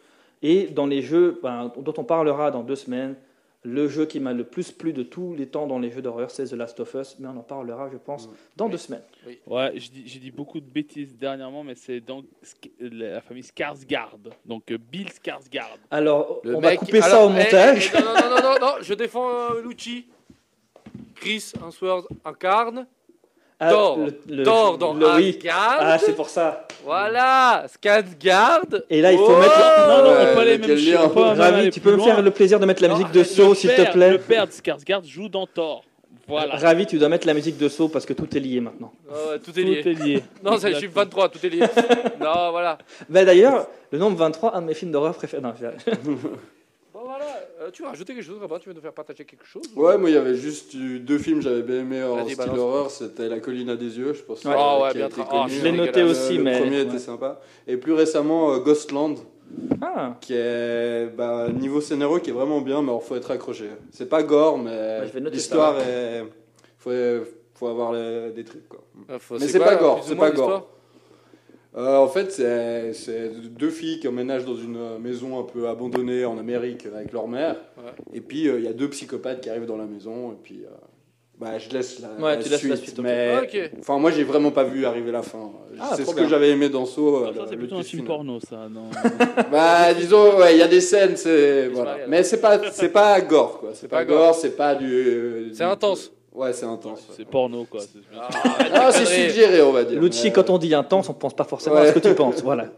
Et dans les jeux ben, dont on parlera dans deux semaines, le jeu qui m'a le plus plu de tous les temps dans les jeux d'horreur, c'est The Last of Us. Mais on en parlera, je pense, Mm. dans Oui. deux semaines. Ouais, j'ai dit, beaucoup de bêtises dernièrement, mais c'est dans la famille Skarsgård. Donc euh, Bill Skarsgård. Alors, Le on va couper ça au eh, montage. eh, non, non, non, non, non, non, je défends euh, Lucci. Chris Hemsworth incarne Ah, Thor. le- le- Thor dans le- oui. Asgard. Ah, c'est pour ça. Voilà, Skarsgård. Et là, il faut Oh mettre. Non, non, Ouais, on peut aller même lien. même Ravi, tu peux me faire le plaisir de mettre la Non, musique de saut, s'il te plaît. Le père de Skarsgård joue dans Thor. Voilà. Ravi, tu dois mettre la musique de saut parce que tout est lié maintenant. Oh, tout Tout est lié. est lié. Non, ça, je suis 23, tout est lié. non, voilà. Bah, D'ailleurs, le nombre 23, un de mes films d'horreur préférés. Non, voilà. Euh, tu veux rajouter quelque chose, Robin Tu veux nous faire partager quelque chose ou- Ouais, moi il y avait juste eu deux films que j'avais bien aimé en style balance. horreur. C'était La colline à des yeux, je pense. Euh, Ah ouais, bien ah, Je l'ai noté aussi, le mais. premier ouais. était sympa. Et plus récemment, euh, Ghostland, Ah, qui est bah, niveau scénario qui est vraiment bien, mais il faut être accroché. C'est pas gore, mais Ouais, l'histoire est. Faut, faut avoir les- des trucs quoi. Ah, faut- Mais c'est pas gore, c'est pas gore. Euh, en fait, c'est deux filles qui emménagent dans une maison un peu abandonnée en Amérique avec leur mère. Ouais. Et puis, euh, il y a deux psychopathes qui arrivent dans la maison. Et puis, euh, Bah, je laisse la, Ouais, la tu laisses suite. la suite, ok. Mais, Ok. enfin, moi, j'ai vraiment pas vu arriver la fin. Ah, c'est ce que j'avais aimé dans. Ça, euh, c'est plutôt un film final. porno, ça. Non. Bah, disons, ouais, il y a des scènes, voilà. Mais c'est pas, c'est pas gore, quoi. C'est pas pas gore. gore, c'est pas du. C'est du- intense. Ouais, c'est intense. c'est porno, quoi. C'est- Ah, c'est suggéré, on va dire. Lucci, mais- quand on dit intense, on pense pas forcément Ouais. à ce que tu penses. Voilà.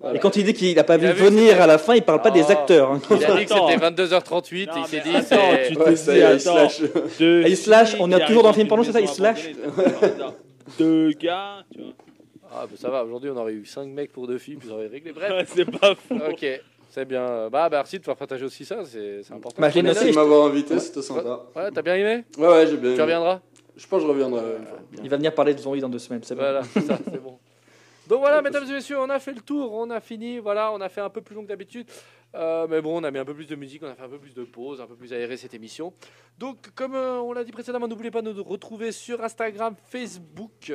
Voilà. Et quand il dit qu'il n'a pas Il vu venir à la fin, il parle pas des acteurs. hein. Il a dit que c'était 22h38 Non, et il s'est dit attends, tu- Ouais, est, il se Attends. lâche. Deux il filles on est toujours dans le film porno, d'une c'est ça, il abandonnée. Deux gars, tu vois. Ah, bah ça va, aujourd'hui on aurait eu 5 mecs pour deux filles, on aurait réglé. Bref, Ouais, c'est pas fou. ok, c'est bien. Bah, bah merci de faire partager aussi ça, c'est c'est important. Bah, je l'ai Prenez noté. Merci de m'avoir invité, c'était sympa. Ouais, t'as bien aimé? Ouais, ouais, j'ai bien. Tu aimé. reviendras? Je pense que je reviendrai une fois. Il va venir parler de zombies dans deux semaines. C'est bon. Voilà, c'est ça, c'est bon. Donc voilà, mesdames et messieurs, on a fait le tour, on a fini, voilà, on a fait un peu plus long que d'habitude. Euh, mais bon, on a mis un peu plus de musique, on a fait un peu plus de pause, un peu plus aéré cette émission. Donc, comme euh, on l'a dit précédemment, n'oubliez pas de nous retrouver sur Instagram, Facebook,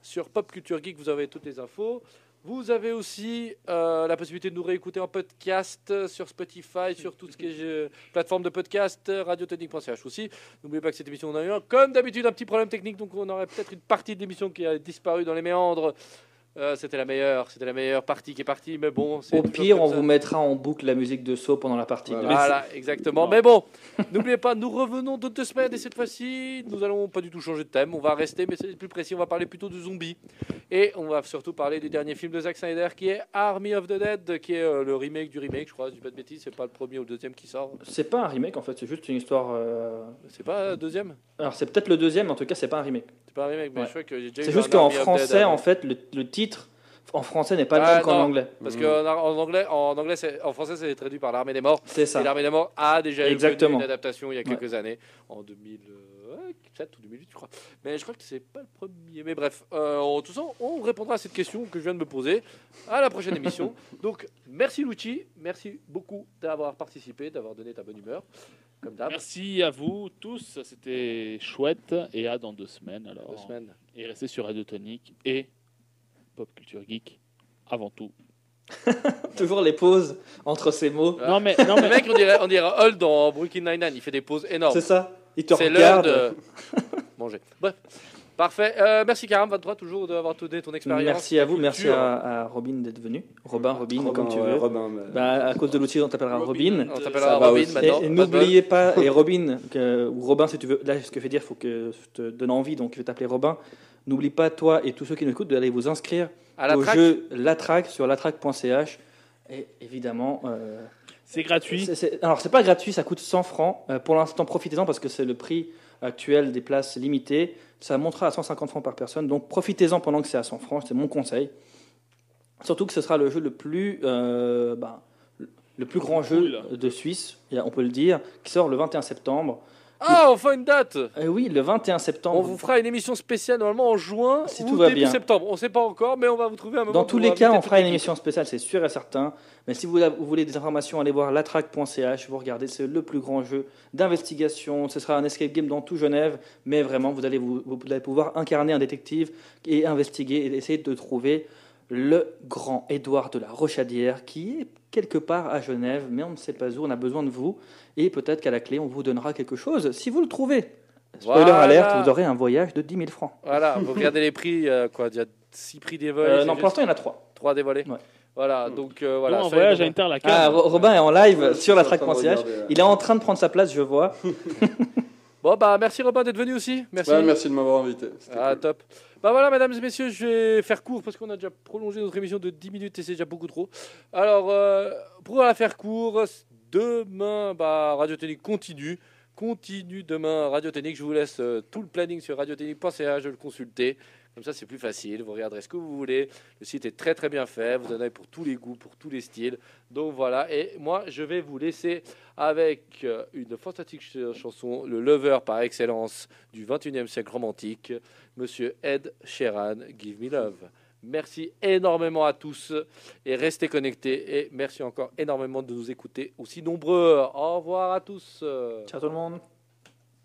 sur Pop Culture Geek, vous avez toutes les infos. Vous avez aussi euh, la possibilité de nous réécouter en podcast sur Spotify, sur tout ce qui est euh, plateforme de podcast, euh, radiotechnique.ch aussi. N'oubliez pas que cette émission, on a eu, un- comme d'habitude, un petit problème technique, donc on aurait peut-être une partie de l'émission qui a disparu dans les méandres. Euh, c'était la meilleure, c'était la meilleure partie qui est partie, mais bon. Au pire, on ça. vous mettra en boucle la musique de Saw pendant la partie. Voilà. de- Voilà, exactement. Non. Mais bon, n'oubliez pas, nous revenons dans deux semaines et cette fois-ci, nous allons pas du tout changer de thème. On va rester, mais c'est plus précis. On va parler plutôt de zombies et on va surtout parler du dernier film de Zack Snyder qui est Army of the Dead, qui est euh, le remake du remake, je crois. Si je dis pas de bêtises, c'est pas le premier ou le deuxième qui sort. C'est pas un remake en fait, c'est juste une histoire. euh, C'est pas le deuxième? Alors c'est peut-être le deuxième, mais en tout cas c'est pas un remake. C'est pas Ouais. je crois que j'ai déjà C'est juste qu'en français, en fait, le, le titre en français n'est pas le Ah, même qu'en anglais. Parce Mm. qu'en en anglais, en anglais, en français, c'est traduit par l'armée des morts. C'est Et ça. l'armée des morts a déjà eu une adaptation il y a quelques années, en 2007 ou 2008, je crois. Mais je crois que c'est pas le premier. Mais bref, euh, en tout ça, on répondra à cette question que je viens de me poser à la prochaine émission. Donc, merci Lucci, merci beaucoup d'avoir participé, d'avoir donné ta bonne humeur, comme d'hab. Merci à vous tous, c'était chouette et à dans deux semaines alors. Deux semaines. Et restez sur Radio Tonique et Pop Culture Geek avant tout. Toujours les pauses entre ces mots. Non mais non Le mais mec, on dirait, on dirait Hull dans Brooklyn Nine-Nine, il fait des pauses énormes. C'est ça. Il te C'est l'heure regarde. de manger. Bref, parfait. Euh, merci Karam, 23 toujours d'avoir donné ton expérience. Merci à vous, merci à, à Robin d'être venu. Robin, Robin, Robin, comme tu veux. Robin, mais- Bah, à cause de l'outil, on t'appellera Robin. On Ça t'appellera Robin aussi. maintenant. Et, et n'oubliez pas, et Robin, que- ou Robin, si tu veux, là, ce que je vais dire, il faut que je te donne envie, donc je vais t'appeler Robin. N'oublie pas, toi et tous ceux qui nous écoutent, d'aller vous inscrire à la au traque. jeu Latrack sur latrack.ch. Et évidemment, euh, c'est gratuit. c'est- c'est- alors c'est pas gratuit, ça coûte 100 francs. Euh, pour l'instant, profitez-en parce que c'est le prix actuel des places limitées. Ça montera à 150 francs par personne, donc profitez-en pendant que c'est à 100 francs, c'est mon conseil. Surtout que ce sera le jeu le plus, euh, ben, le plus grand jeu de Suisse, on peut le dire, qui sort le 21 septembre. Ah, enfin une date Euh, oui, le 21 septembre. On vous fera une émission spéciale normalement en juin Si ou tout va début bien. septembre. On ne sait pas encore, mais on va vous trouver un moment. Dans tous les cas, on fera une émission spéciale, c'est sûr et certain. Mais si vous, vous voulez des informations, allez voir latrack.ch, vous regardez, c'est le plus grand jeu d'investigation. Ce sera un escape game dans tout Genève, mais vraiment, vous allez, vous, vous allez pouvoir incarner un détective et investiguer et essayer de trouver le grand Édouard de la Rochadière qui est quelque part à Genève, mais on ne sait pas où. On a besoin de vous et peut-être qu'à la clé, on vous donnera quelque chose si vous le trouvez. Spoiler Voilà. alerte, vous aurez un voyage de 10 000 francs. Voilà, vous regardez les prix, euh, quoi, il y a 6 prix des vols, Euh, non, pour l'instant, il y en a 3. trois dévoilés. Ouais. Voilà, donc euh, Voilà, un soyez voyage à. Interlaken. Ah, Ro- Robin est en live Ouais, sur la ouais. Il est en train de prendre sa place, je vois. Bon, bah merci Robin d'être venu aussi. Merci. Ouais, merci de m'avoir invité. C'était Ah, cool. top. Bah voilà, mesdames et messieurs, je vais faire court parce qu'on a déjà prolongé notre émission de 10 minutes et c'est déjà beaucoup trop. Alors, euh, pour la faire court, demain, bah, Radio Technique continue. Continue demain Radio Technique. Je vous laisse euh, tout le planning sur radiotechnique.ca, je vais le consulter. Comme ça, c'est plus facile. Vous regarderez ce que vous voulez. Le site est très très bien fait. Vous en avez pour tous les goûts, pour tous les styles. Donc voilà. Et moi, je vais vous laisser avec euh, une fantastique ch- chanson, le lover par excellence du 21e siècle romantique, Monsieur Ed Sheeran, Give Me Love. Merci énormément à tous et restez connectés. Et merci encore énormément de nous écouter aussi nombreux. Au revoir à tous. Ciao tout le monde.